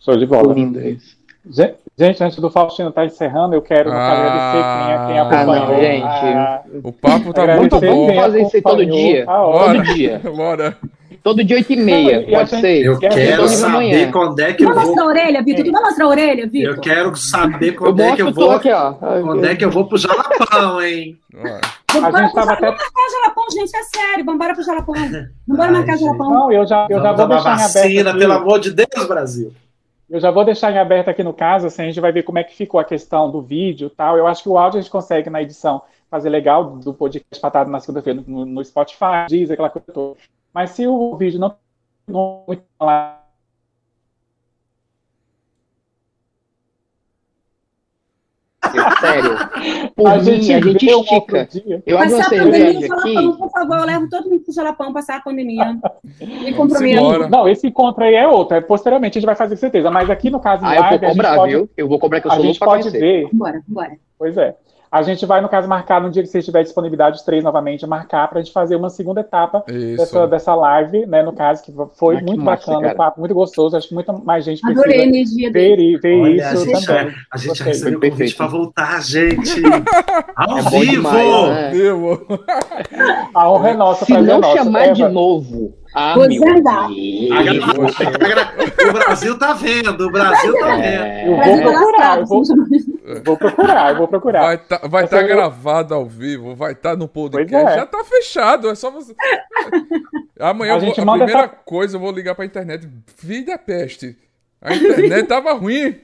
Show de bola. Lindo isso. Gente, antes do Faustino estar tá encerrando, eu quero ah, agradecer quem, quem acompanhou. Ah, não, gente. Ah, o papo tá muito bom. Vamos fazer isso aí todo dia. Todo dia. Bora. Todo dia 8 e meia, não, pode ser. Eu quero saber quando é que eu vou... mostrar a orelha, Vitor? Tu vai mostrar a orelha, Vitor? Eu quero saber quando eu é que eu vou... Aqui, ó. Quando é que eu vou pro Jalapão, hein? Vamos a gente tava até... marcar Jalapão, gente, é sério. Vamos embora pro Jalapão. Vamos marcar Jalapão. Não, eu já, eu já vou deixar em aberto. Vacina, pelo amor de Deus, Brasil. Eu já vou deixar em aberto aqui no caso, assim, a gente vai ver como é que ficou a questão do vídeo e tal. Eu acho que o áudio a gente consegue na edição fazer legal do podcast patado na segunda-feira no, no, Spotify, diz aquela coisa toda. Mas se o vídeo não, não Sério. Por a mim, gente, a gente estica. Eu abro uma cerveja aqui. por favor, eu levo todo mundo pro Jalapão passar a pandemia. Me comprometo. Não, esse encontro aí é outro. É, posteriormente a gente vai fazer certeza. Mas aqui no caso ah, eu vou cobrar, pode, viu? Eu vou cobrar que eu sou A gente pode ver. Bora, bora. Pois é. A gente vai, no caso, marcar no dia que você tiver disponibilidade, os três novamente, marcar para a gente fazer uma segunda etapa dessa, dessa live, né? No caso, que foi ah, muito massa, bacana, um papo muito gostoso. Acho que muita mais gente precisa Adorei a energia ver, ver Olha, isso a gente, também. A gente recebeu um convite para voltar, gente. Ao é vivo! Demais, né? A honra é nossa. Se não chamar Eva. de novo Ah, desandar. Deus. O Brasil tá vendo, o Brasil tá vendo. É, Eu vou procurar, lascado, eu vou, vou procurar, eu vou procurar. Vai estar vai Você- tá gravado ao vivo, vai estar no podcast. Pois é. Já tá fechado, é só você. Amanhã A eu vou- gente a primeira essa- coisa eu vou ligar pra internet. Filho da peste. A internet tava ruim.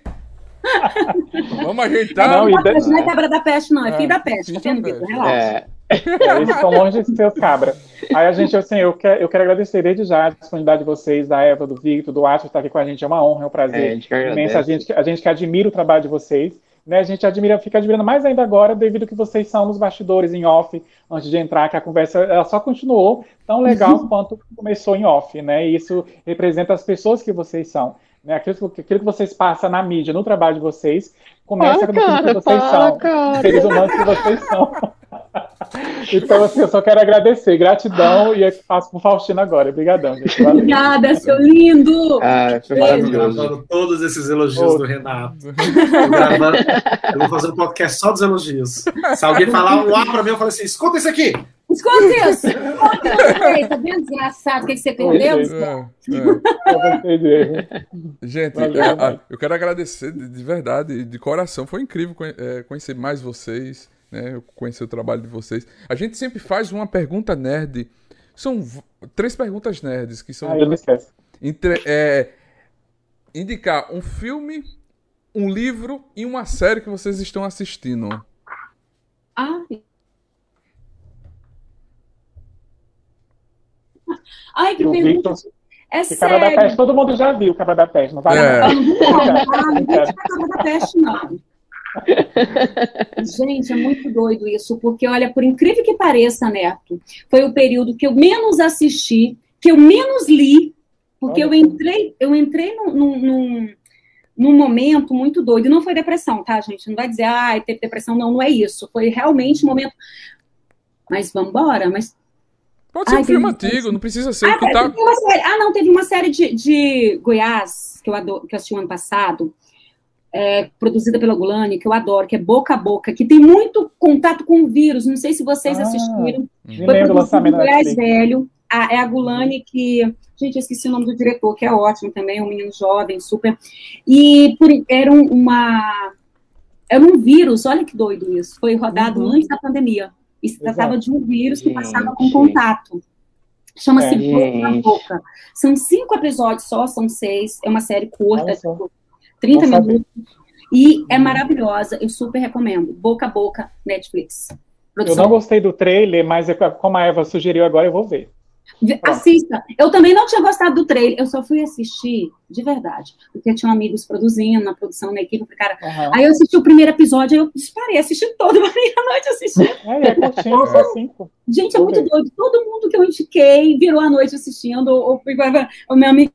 Vamos ajeitar. Não, Não, da- não é cabra da peste, não, é É, filho da peste, tá vendo, da Vitor? peste. Relaxa. é, É, Eles estão longe de ser os cabra. Aí a gente, assim, eu quero, eu quero agradecer desde já a disponibilidade de vocês, da Eva, do Victor, do Atlas, estar aqui com a gente. É uma honra, é um é, a prazer gente imenso. A gente, a gente que admira o trabalho de vocês. Né? A gente admira, fica admirando mais ainda agora, devido ao que vocês são nos bastidores, em off, antes de entrar, que a conversa ela só continuou tão legal quanto começou em off. Né? E isso representa as pessoas que vocês são. Né? Aquilo, aquilo que vocês passam na mídia, no trabalho de vocês, começa com aquilo que cara, vocês para, são. cara. Seres humanos que vocês são. Então, assim, eu só quero agradecer. Gratidão e eu passo pro Faustino agora. Obrigadão, gente. Valeu. Obrigada, seu lindo! Ah, foi Eu tô maravilhoso. gravando todos esses elogios Ô. do Renato. Gravando- eu vou fazer um podcast só dos elogios. Se alguém falar um A pra mim, eu falo assim: escuta isso aqui. Escuta isso! Escuta isso! Tá vendo, desgraçado? O que, que você perdeu? É, é. Gente, Valeu, é, valeu. a- eu quero agradecer de, de verdade, de coração. Foi incrível é, conhecer mais vocês, né? Eu Conhecer o trabalho de vocês. A gente sempre faz uma pergunta nerd. São três perguntas nerds que são Ah, eu não esqueço. entre- é, indicar um filme, um livro e uma série que vocês estão assistindo. Ah. Ai, que pergunta. Victor, É Cabra sério. Peste, todo mundo já viu Cabra da Peste, não vale É. não. Ah, não não. Ah, não cabra da peste, não. Gente, é muito doido isso, porque, olha, por incrível que pareça, Neto, foi o período que eu menos assisti, que eu menos li, porque Olha eu entrei, eu entrei num, num, num, momento muito doido. E não foi depressão, tá, gente? Não vai dizer, ah, teve depressão, não, não é isso. Foi realmente um momento. Mas vamos embora, mas Pode ser Ai, um filme antigo, não precisa ser ah, que tá. teve uma série- ah, não, teve uma série de, de Goiás que eu, adoro, que eu assisti o ano passado, é, produzida pela Gulani, que eu adoro, que é Boca a Boca, que tem muito contato com o vírus. Não sei se vocês Ah, assistiram. Me Foi lembro do lançamento Goiás. Velho. A- é a Gulani que. Gente, eu esqueci o nome do diretor, que é ótimo também, um menino jovem, super. E por, era um- uma. Era um vírus, olha que doido isso. Foi rodado Uhum. antes da pandemia. E se tratava Exato. de um vírus que passava com contato. Chama-se É, Boca a gente. Boca. São cinco episódios só, são seis. É uma série curta, tipo, 30 Bom saber. minutos. E é maravilhosa, eu super recomendo. Boca a Boca, Netflix. Eu Produção. não gostei do trailer, mas é- como a Eva sugeriu agora, eu vou ver. Assista. Eu também não tinha gostado do trailer, eu só fui assistir de verdade, porque tinha amigos produzindo, na produção, na equipe, cara. Aham. Aí eu assisti o primeiro episódio, aí eu disparei, assisti todo, meia-noite assistindo. É, é curtinho, só cinco. Gente, é muito doido. Todo mundo que eu indiquei virou a noite assistindo, ou, o meu amigo,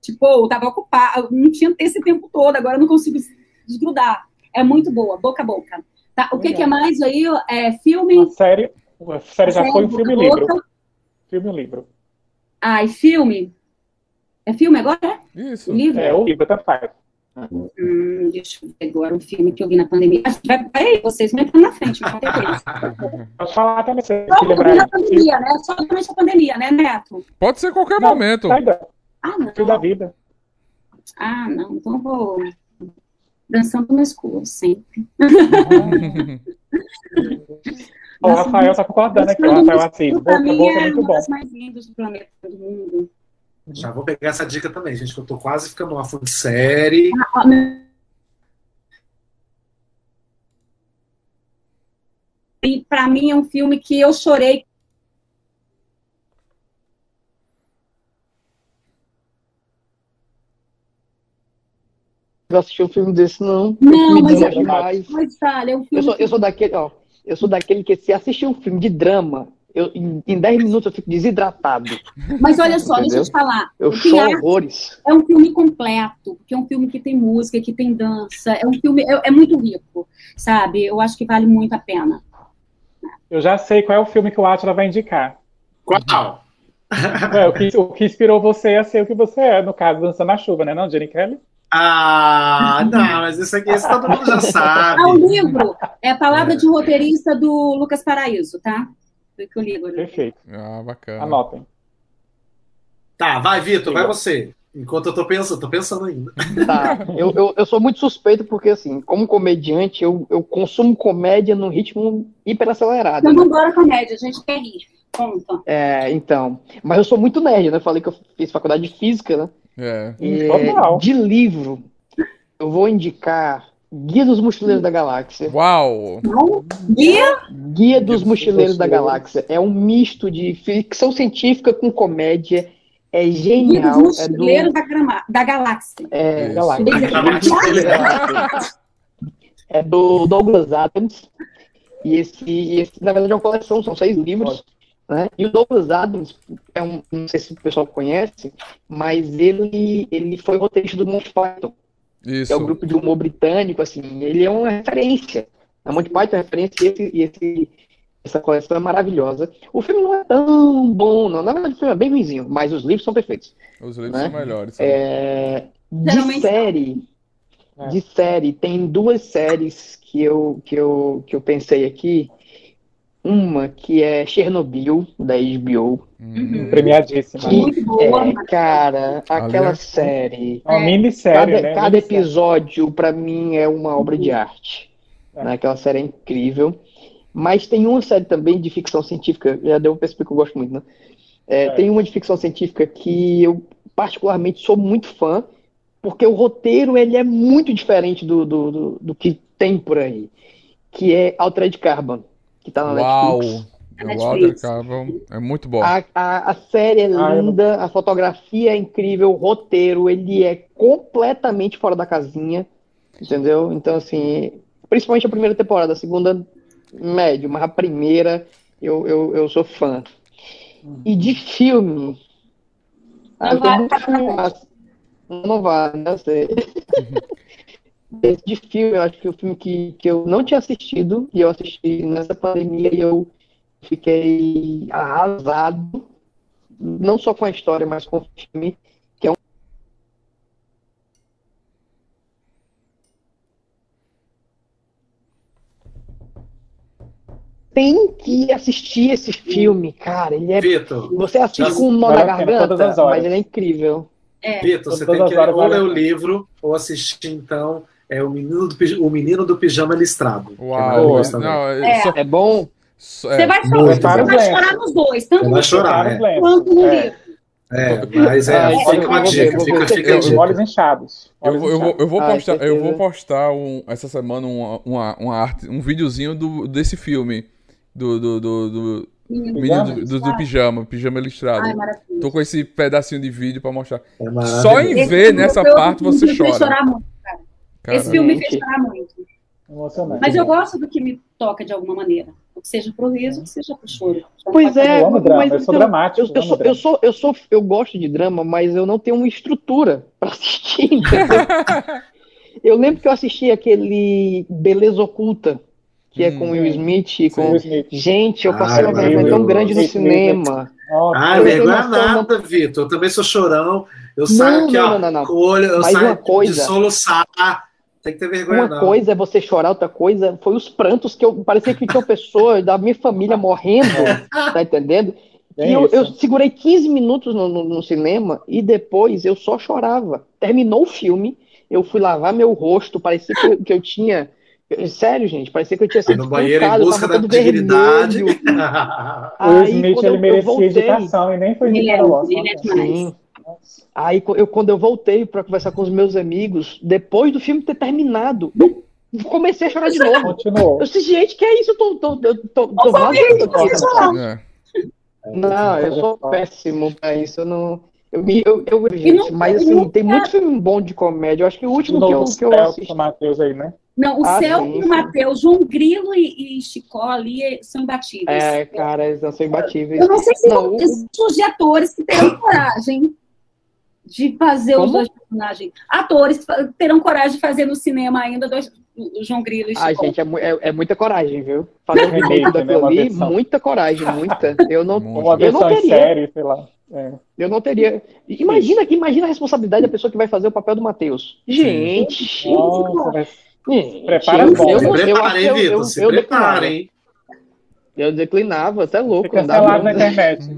tipo, eu tava ocupado, não tinha esse tempo todo, agora eu não consigo desgrudar. É muito boa, boca a boca. Tá, o que, que é mais aí? É filme. Uma série, a série já série, foi um Boca a filme livro. Filme e livro. Ai, filme. É filme agora? Isso. Livro? É, o livro, tanto faz. Hum, deixa eu ver agora um filme que eu vi na pandemia. Ah, vai, peraí, vocês vão entrar na frente, não tem coisa. Pode falar também, você Só que eu vi lembrar. na pandemia, né? Só durante a pandemia, né, Neto? Pode ser qualquer Não, momento. sai da- Ah, não. fio da vida. Ah, não. Então eu vou dançando no escuro, sempre. O Rafael tá concordando aqui, o Rafael Assis. Boca Pra a mim boca é é muito uma bom. das mais lindas do planeta do mundo. Já vou pegar essa dica também, gente, que eu tô quase ficando uma fã de série. Ah, E pra mim é um filme que eu chorei. Eu assisti um filme desse, não. Não, mas é- demais. Mas, olha, é um Eu filme. sou, eu sou daquele, ó. Eu sou daquele que se assistir um filme de drama, eu, em, em 10 minutos eu fico desidratado. Mas olha só, deixa eu Entendeu? te falar. Eu choro horrores. É um filme completo, porque é um filme que tem música, que tem dança, é um filme, é, é muito rico, sabe? Eu acho que vale muito a pena. Eu já sei qual é o filme que o Atila vai indicar. Qual? É, o, que, o que inspirou você a ser o que você é, no caso, Dançando na Chuva, né, não, Jenny Kelly? Ah, não, mas isso aqui esse todo mundo já sabe. Ah, o livro é a palavra de roteirista do Lucas Paraíso, tá? Foi que eu li agora. Perfeito. Ah, bacana. Anotem. Tá, vai, Vitor, vai você. Enquanto eu tô pensando, tô pensando ainda. Tá, eu, eu, eu, sou muito suspeito porque, assim, como comediante, eu, eu consumo comédia num ritmo hiperacelerado. Eu não adoro comédia, a gente quer rir. Conta. É, então. Mas eu sou muito nerd, né? Falei que eu fiz faculdade de física, né? É. E, de livro, eu vou indicar Guia dos Mochileiros da Galáxia. Uau! Guia? Guia dos Mochileiros da Galáxia. É um misto de ficção científica com comédia. É genial. Guia dos Mochileiros é do... da, grama... da Galáxia. É, Galáxia. É do Douglas Adams. E esse, esse, na verdade, é uma coleção, são seis livros. Né? E o Douglas Adams, é um, não sei se o pessoal conhece, mas ele, ele foi roteirista do Monty Python. Isso. É o grupo de humor britânico, assim, ele é uma referência. A Monty Python é referência e, esse, e esse, essa coleção é maravilhosa. O filme não é tão bom, não. Na verdade, o filme é bem ruimzinho, mas os livros são perfeitos. Os livros né? são melhores. É, de série, é. de série, tem duas séries que eu, que eu, que eu pensei aqui uma que é Chernobyl, da HBO. Uhum. Premiadíssima. Que é, cara, aquela Ali série. É uma minissérie, cada, né? Cada episódio, para mim, é uma obra de arte. É. Né? Aquela série é incrível. Mas tem uma série também de ficção científica, já deu pra perceber que eu gosto muito, né? É, é. Tem uma de ficção científica que eu particularmente sou muito fã, porque o roteiro ele é muito diferente do, do, do, do que tem por aí, que é Altered Carbon que tá na Uau. Netflix. Walter Carbon é muito bom. A, a, a série é linda, a fotografia é incrível, o roteiro, ele é completamente fora da casinha, entendeu? Então, assim, principalmente a primeira temporada, a segunda, médio, mas a primeira eu, eu, eu sou fã. E de filme. Ah, não, vai, não, não vai, não sei. de filme, eu acho que o filme que, que eu não tinha assistido, e eu assisti nessa pandemia e eu fiquei arrasado, não só com a história, mas com o filme, que é um tem que assistir esse filme, cara. Ele é. Vitor, você assiste com um nó na garganta, mas ele é incrível. É. Vitor, você tem que ou ler o livro ou assistir, então, é o menino do, o menino do pijama listrado. É Uau, é, não, é. Só... é bom. Você vai, chorar, você vai chorar nos dois, tanto no chorar, é. quanto no livro. É, mas é, ah, fica uma dica, fica, fica dica. Olhos inchados. Eu vou, eu vou, eu vou postar, eu vou postar um, essa semana uma, uma, uma arte, um videozinho do, desse filme do, do, do, do Menino do, do, do, pijama, pijama listrado. Ai, Tô com esse pedacinho de vídeo pra mostrar. É Só em ver nessa parte você chora. Chorar muito, cara. Esse filme me fez chorar muito. Emocionante. Mas eu gosto do que me toca de alguma maneira. Que seja pro riso, que seja pro choro. Pois é, eu amo drama, mas eu sou então, dramático. Eu, eu, sou, eu, sou, eu, sou, eu gosto de drama, mas eu não tenho uma estrutura para assistir. eu lembro que eu assisti aquele Beleza Oculta, que é com hum, Will Smith. Com... Will Smith. Gente, eu passei uma vergonha tão grande no cinema. Ah, vergonha nada, Vitor. Eu também sou chorão. Eu saio aqui, ó, não, não, não. olho, eu Mas saio coisa... de soluçar. Tem que ter vergonha, Uma não. coisa é você chorar, outra coisa foi os prantos que eu parecia que tinha pessoa da minha família morrendo, tá entendendo? É e eu, eu, segurei 15 minutos no, no, no, cinema e depois eu só chorava. Terminou o filme, eu fui lavar meu rosto, parecia que, que eu tinha. Sério, gente, parecia que eu tinha sido no banheiro em busca da dignidade. o Smith ele merecia voltei, educação e nem foi ele é, ele é Sim. Aí eu, quando eu voltei para conversar com os meus amigos, depois do filme ter terminado, eu comecei a chorar de novo. Continuou. Eu disse, gente, que é isso? Eu tô, tô, tô, tô, tô vazando. É. Não, eu sou péssimo pra isso. Eu não. Eu, eu, eu, gente, mas assim, tem muito filme bom de comédia. Eu acho que o último que eu, que eu assisti. Matheus aí, né? Não, o ah, Celso e o Matheus, João Grilo e, e Chicó ali são imbatíveis. É, cara, eles não são imbatíveis. Eu não sei se não, o... de atores que terão coragem de fazer Como? os dois personagens. Atores terão coragem de fazer no cinema ainda dois, o João Grilo e Chico. Ah, gente, é, é, é, muita coragem, viu? Fazer um remake daquilo né, muita coragem, muita. Eu não, Uma eu não teria. Série, sei lá. É. Eu não teria. Imagina, imagina a responsabilidade da pessoa que vai fazer o papel do Matheus. Gente! Nossa. Prepara. Eu, eu, eu, eu, eu, se eu, declinava. Eu declinava, até louco. Fica na internet.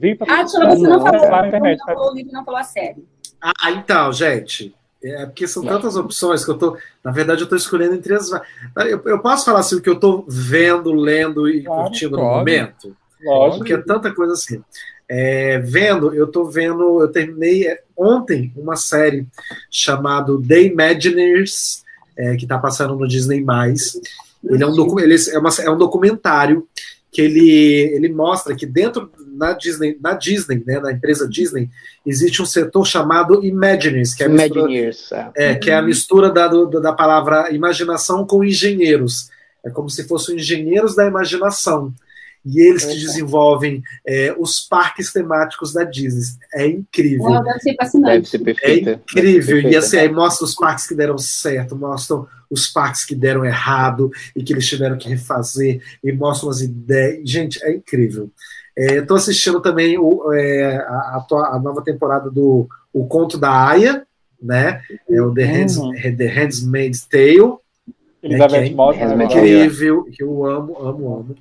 Vitor, ah, você não, não falou, não, internet, não falou o livro, não falou a série. Ah, então, gente. É porque são tantas opções que eu tô. Na verdade, eu tô escolhendo entre as. Eu, eu posso falar assim o que eu tô vendo, lendo e claro, curtindo pode. no momento? Lógico. Porque é tanta coisa assim. É, vendo, eu tô vendo, eu terminei ontem uma série chamada The Imagineers, é, que tá passando no Disney. Ele é um, ele é, uma, é um documentário que ele, ele mostra que dentro na Disney, na Disney, né, na empresa Disney, existe um setor chamado Imagineers, que é a mistura, é. é. que é a mistura da, do, da palavra imaginação com engenheiros. É como se fossem engenheiros da imaginação e eles que desenvolvem é, os parques temáticos da Disney. É incrível. Uau, deve ser fascinante. Deve ser perfeito. É incrível. E assim, aí mostra os parques que deram certo, mostram os parques que deram errado e que eles tiveram que refazer, e mostram as ideias. Gente, é incrível. Estou é, assistindo também o, é, a, a, nova temporada do O Conto da Aya, né? É o The, Hands, uhum. The Handmaid's Tale. Elizabeth né, Moss, é incrível, que eu amo, amo, amo.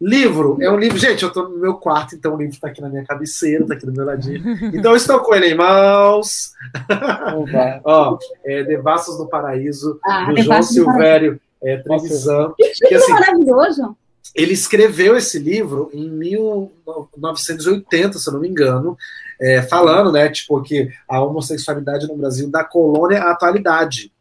Livro, é um livro. Gente, eu tô no meu quarto, então o livro tá aqui na minha cabeceira, tá aqui do meu ladinho. Então eu estou com ele em mãos. Ó, é, Devassos do Paraíso, ah, do João Silvério é, Trevisan. Que, assim, maravilhoso! Ele escreveu esse livro em 1980, se eu não me engano, é, falando, né, tipo, que a homossexualidade no Brasil da colônia à atualidade.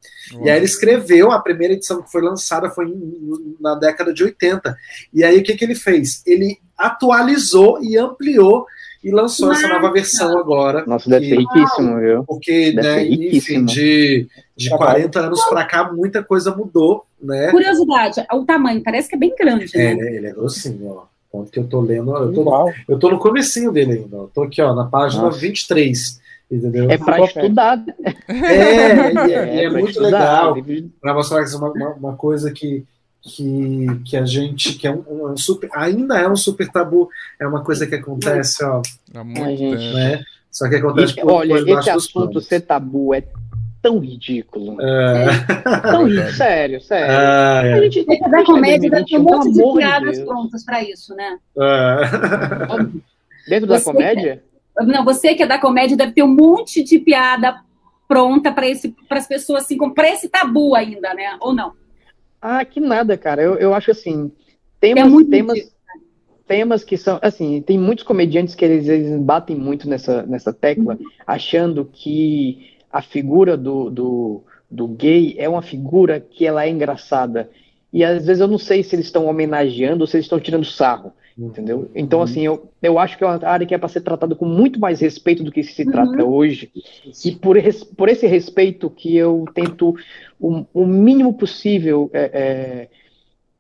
E aí ele escreveu, a primeira edição que foi lançada foi em, na década de 80. E aí o que, que ele fez? Ele atualizou e ampliou e lançou Nossa. essa nova versão agora. Nossa, deve ser riquíssimo, viu? Porque, deve né, enfim, de, de 40 anos para cá, muita coisa mudou, né? Curiosidade, o tamanho parece que é bem grande, né? É, ele é grossinho, ó. Ponto que eu tô lendo, eu tô, eu tô no comecinho dele ainda. Eu tô aqui, ó, na página Nossa. 23. Entendeu? É para estudar. É, é, é, é muito estudar. legal para mostrar que é uma, uma, coisa que, que, que a gente que é um, um, super, ainda é um super tabu, é uma coisa que acontece, ó. Há muito gente, né? Só que acontece por, Olha, esse assunto ser tabu é tão ridículo. É. é tão ridículo, sério, sério. Ah, é. A gente tem que dar comédia, deve ter um monte de piadas prontas para isso, né? É. Dentro da comédia? Não, você que é da comédia deve ter um monte de piada pronta para esse para as pessoas assim, para esse tabu ainda, né? Ou não? Ah, que nada, cara. Eu, eu acho assim, temas, é temas, temas que são assim, tem muitos comediantes que eles, eles batem muito nessa nessa tecla, achando que a figura do, do, do gay é uma figura que ela é engraçada. E às vezes eu não sei se eles estão homenageando ou se eles estão tirando sarro. Entendeu? Então, uhum. assim, eu, eu acho que é uma área que é para ser tratada com muito mais respeito do que se uhum. trata hoje. E por, por esse respeito que eu tento o, o mínimo possível é, é,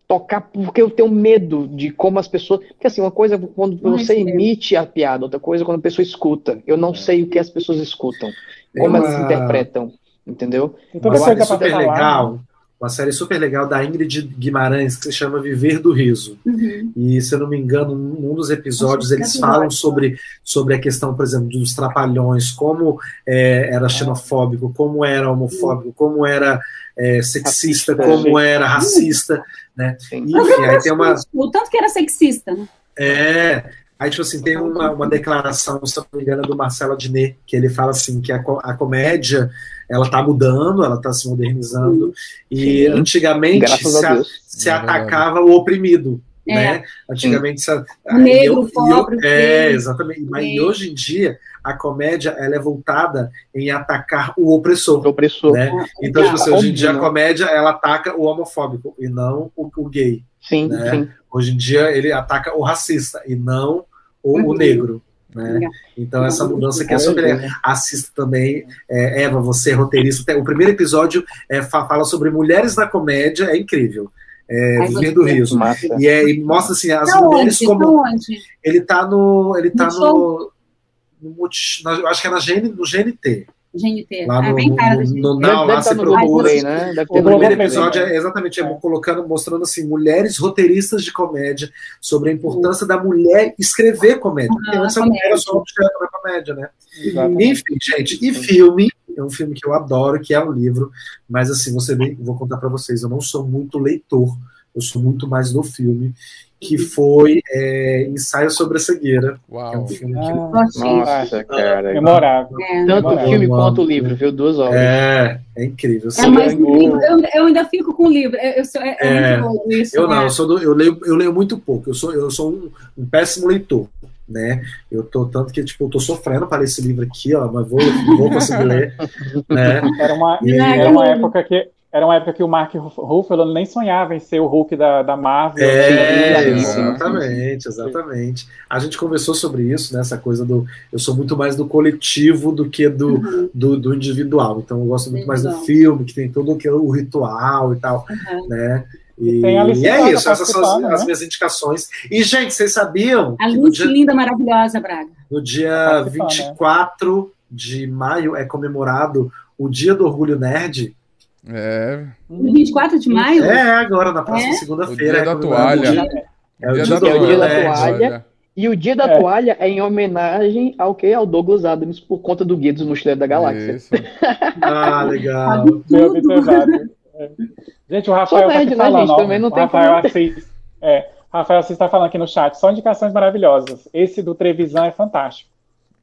tocar, porque eu tenho medo de como as pessoas. Porque, assim, uma coisa é quando você emite a piada, outra coisa é quando a pessoa escuta. Eu não sei o que as pessoas escutam, como uma... elas interpretam. Entendeu? Então, eu acho super legal uma série super legal da Ingrid Guimarães que se chama Viver do Riso. Uhum. E, se eu não me engano, num dos episódios eles falam sobre, sobre a questão, por exemplo, dos trapalhões, como é, era xenofóbico, como era homofóbico, como era é, sexista, como era racista, né? Enfim, aí tem uma... O tanto que era sexista, né? É, Aí, tipo assim, tem uma, uma declaração, se não me engano, do Marcelo Adnet, que ele fala assim, que a, a comédia, ela tá mudando, ela tá se modernizando, e Sim. antigamente se, a, se é atacava o oprimido, é. né? Antigamente se, o negro, eu, pobre, eu, É, exatamente, mas hoje em dia a comédia ela é voltada em atacar o opressor. O opressor. Né? Então, tipo assim, hoje em dia a comédia ela ataca o homofóbico e não o, o gay. Sim, né? sim. Hoje em dia ele ataca o racista e não ou uhum. o negro. Né? Então, essa mudança que é super legal. Assista também, é, Eva, você é roteirista. O primeiro episódio é, fala sobre mulheres na comédia, é incrível. É, Viver do Riso. E, é, e mostra assim, as tá mulheres onde? como. Tá ele tá no. Ele tá no. no, no, no acho que é na GN, no GNT. GNT. Lá é bem cara no, no, Now, lá você procura. Aí, né? o primeiro episódio é exatamente é. colocando, mostrando assim, mulheres roteiristas de comédia, sobre a importância da mulher escrever comédia. Porque ah, essa mulher é só objeto da comédia, né? Exatamente. Enfim, gente, e filme, é um filme que eu adoro, que é um livro, mas assim, você vê, vou contar para vocês, eu não sou muito leitor eu sou muito mais do filme, que foi é, Ensaio sobre a Cegueira. Uau. Que é um filme que Ah, Nossa, cara. memorável. É, Tanto o filme quanto o livro, viu? Duas horas. é, é incrível. É, mas eu, o livro, eu, eu ainda fico com o livro. Eu, eu sou, é, é É, muito bom isso. eu não, né? eu, sou do- eu leio, eu leio muito pouco. Eu sou, eu sou um, um péssimo leitor. Né? Eu tô tanto que tipo, eu tô sofrendo para ler esse livro aqui, ó, mas vou, vou conseguir ler, né? Era uma, E- era uma época que era uma época que o Mark Ruffalo nem sonhava em ser o Hulk da, da Marvel. É, exatamente, exatamente. A gente conversou sobre isso, né? Essa coisa do. Eu sou muito mais do coletivo do que do, Uhum, do, do individual. Então eu gosto muito mais do filme, que tem todo aquele- o ritual e tal, uhum. né? E E, e é isso, essas são as, participando, as né? minhas indicações. E, gente, vocês sabiam A Luz dia, linda, maravilhosa, Braga. no dia participando, né? 24 de maio é comemorado o Dia do Orgulho Nerd? É. No 24 de maio? É, agora, na próxima É? O segunda-feira. dia é da comemorado o toalha. dia- É o Dia dia da do é o dia da toalha. E o dia da É. toalha é em homenagem ao que? Ao Douglas Adams, por conta do Guia dos Mochileiros da Galáxia. Isso. Ah, legal. Bem Tudo. observado. É. Gente, o Rafael tá aqui né, falando, gente? ó, Também não o tem Rafael como- Assis, é, Rafael Assis está falando aqui no chat, só indicações maravilhosas. Esse do Trevisan é fantástico.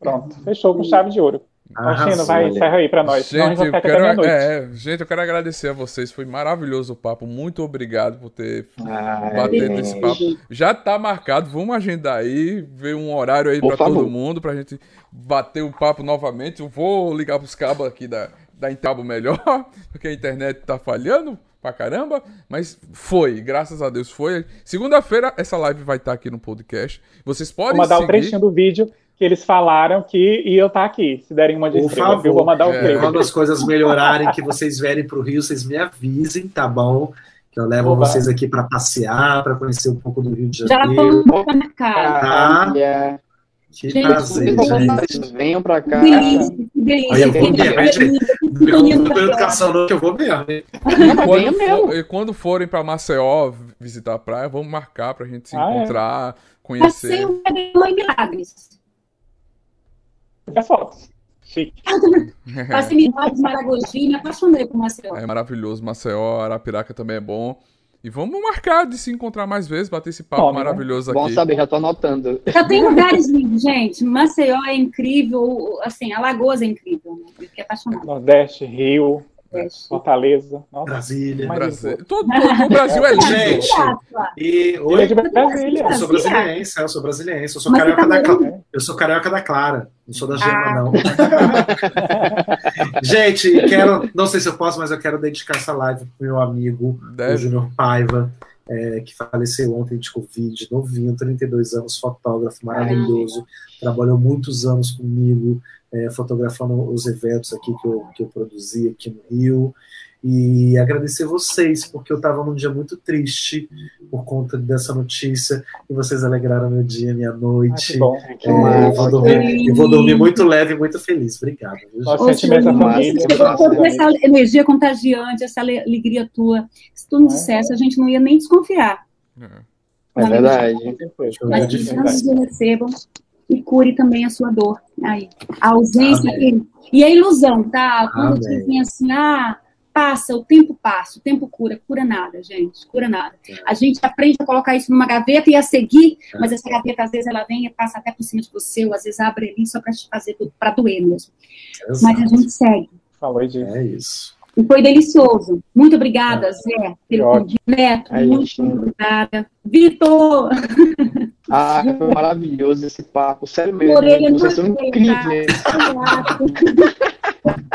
Pronto, fechou com chave de ouro. Faustino, vai, encerra aí pra nós. senão a gente eu quero, meia-noite. é, gente, eu quero agradecer a vocês. Foi maravilhoso o papo. Muito obrigado por ter Ai, batido gente. esse papo. Já tá marcado. Vamos agendar aí, ver um horário aí favor. todo mundo, pra gente bater o papo novamente. Eu vou ligar pros cabos aqui da, da Intabo melhor, porque a internet tá falhando pra caramba. Mas foi, graças a Deus foi. Segunda-feira essa live vai estar aqui no podcast. Vocês podem Vou mandar um seguir. trechinho do vídeo que eles falaram que iam estar aqui. Se derem uma de Por estrela, favor. viu? Vou mandar o É. trailer. Quando as coisas melhorarem, que vocês vierem para o Rio, vocês me avisem, tá bom? Que eu levo Oba. vocês aqui para passear, para conhecer um pouco do Rio de Já Janeiro. vamos marcar. Olha, Que Gente, prazer, gente. venham pra cá. Delícia, que delícia. Eu vou mesmo, educação, não, que eu vou mesmo. Quando, for- e quando forem pra Maceió visitar a praia, vamos marcar pra gente se Ah, é? encontrar, Passei conhecer. um Mãe Milagres. Fica fotos. Chique. Milagres, Maragogi, me apaixonei por Maceió. É maravilhoso. Maceió, Arapiraca também é bom. E vamos marcar de se encontrar mais vezes, bater esse papo Bom, né? maravilhoso Bom aqui. saber, já tô anotando. Já tem lugares lindos, gente. Maceió é incrível, assim, Alagoas é incrível, né? Eu fiquei apaixonada. Nordeste, Rio, Fortaleza. Nossa, Brasília. Brasil. Todo, todo o Brasil é lindo. Gente, e Ilha oi, de Brasília. eu sou brasiliense, eu sou brasiliense, eu sou carioca da Clara. Eu sou carioca da Clara, não sou da Gema, Ah. não. Gente, quero, não sei se eu posso, mas eu quero dedicar essa live pro meu amigo, o Deve. Júnior Paiva, é, que faleceu ontem de Covid, novinho, 32 anos, fotógrafo maravilhoso, trabalhou muitos anos comigo, é, fotografando os eventos aqui que eu, que eu produzi aqui no Rio. E agradecer vocês, porque eu estava num dia muito triste por conta dessa notícia, e vocês alegraram meu dia, minha Ah, noite. que bom. Que É, eu, vou dormir, eu vou dormir muito leve e muito feliz. Obrigado. Nossa, sentimento da família. chegou com essa energia contagiante, essa ale- alegria tua. Se tu não É. dissesse, a gente não ia nem desconfiar. É. É verdade. Mas É o recebam e cure também a sua dor. Aí, a ausência e, e a ilusão, tá? Quando Amém. dizem assim, ah, passa, o tempo passa, o tempo cura, cura nada, gente, cura nada. A gente aprende a colocar isso numa gaveta e a seguir, mas essa gaveta às vezes ela vem e passa até por cima de você, ou às vezes abre ali só para te fazer para doer mesmo. Mas a Exato. gente segue. Falou disso. É isso. E foi delicioso. Muito obrigada, Zé, pelo convite. Neto, Ai, muito gente. obrigada. Vitor, Ah, foi maravilhoso esse papo. Sério mesmo. Vocês são incríveis.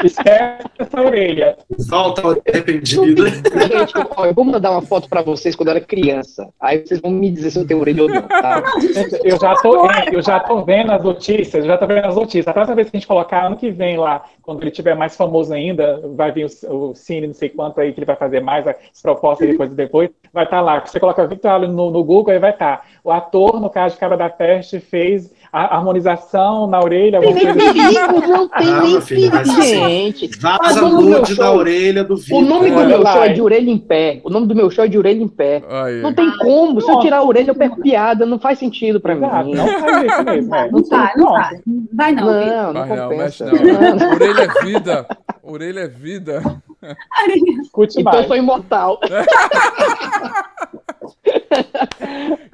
Esquece essa orelha. Volta ao arrependido. Gente, ó, eu vou mandar uma foto pra vocês quando eu era criança. Aí vocês vão me dizer se eu tenho orelha ou não, tá? Eu já, tô, eu já tô vendo as notícias, eu já tô vendo as notícias. A próxima vez que a gente colocar, ano que vem lá, quando ele tiver mais famoso ainda, vai vir o, o Cine, não sei quanto aí, que ele vai fazer mais as propostas depois e depois, vai estar lá. Você coloca Victor Allen no, no Google, aí vai estar. O ator, no caso de Cara da Peste, fez a harmonização na orelha, Tem alguma nem assim. perigo, não tem Ah, nem filho, perigo, assim, gente. Vaza nude da orelha do Vitor. O nome do meu show é de orelha em pé. O nome do meu show é de orelha em pé. Não tem como. Se eu tirar a orelha, eu perco piada. Não faz sentido pra mim. não faz isso mesmo. é. Não vai, não vai. Vai não. Não, não Vai não, mexe compensa. não. Orelha é vida. Orelha é vida. Então eu sou imortal.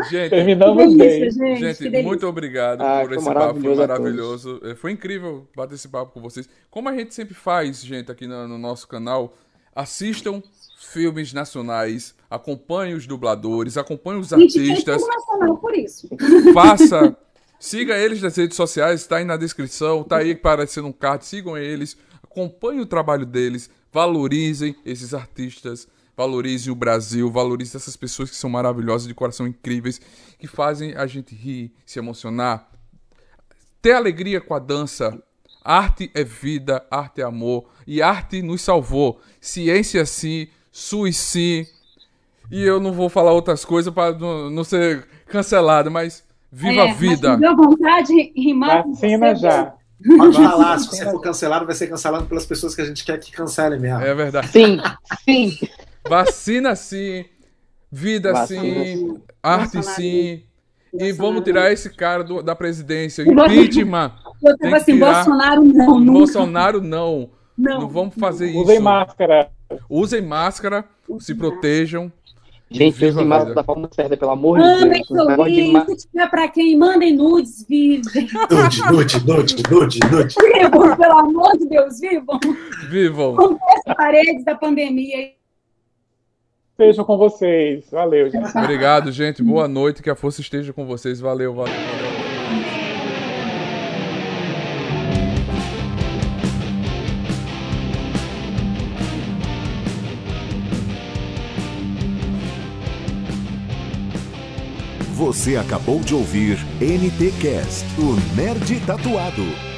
Gente, Terminamos bem. Gente, gente muito obrigado ah, por esse papo, foi maravilhoso. É, foi incrível bater esse papo com vocês. Como a gente sempre faz, gente, aqui no, no nosso canal, assistam filmes nacionais, acompanhe os dubladores, acompanhe os artistas. nacional por isso. Faça, siga eles nas redes sociais, está aí na descrição, está aí aparecendo um card, sigam eles, acompanhem o trabalho deles, valorizem esses artistas Valorize o Brasil, valorize essas pessoas que são maravilhosas, de coração incríveis, que fazem a gente rir, se emocionar, ter alegria com a dança. Arte é vida, arte é amor e arte nos salvou. Ciência sim, SUS sim. E eu não vou falar outras coisas para não, não, ser cancelado, mas viva é, a vida. Mas deu vontade de rimar Vacina já. Pode falar, se você for cancelado, vai ser cancelado pelas pessoas que a gente quer que cancelem mesmo. É verdade. Sim, sim. Vacina sim, vida Vacina, sim, arte Bolsonaro. sim. E vamos tirar esse cara do, da presidência. Impeachment. Eu tava assim, tirar... Bolsonaro não. Nunca. Bolsonaro não. Não, não vamos fazer Usem isso. Usem máscara. Usem máscara, se protejam. Gente, usem máscara da forma certa, pelo amor de Deus. Mandem de... se tiver pra quem, mandem nudes, vivem. Nude, nude, nude, nude, nude. Vivam, pelo amor de Deus, vivam. Vivam. Com as paredes da pandemia estejam com vocês. Valeu, gente. Obrigado, gente. Boa noite. Que a força esteja com vocês. Valeu, valeu, valeu. Você acabou de ouvir NT Cast, o Nerd Tatuado.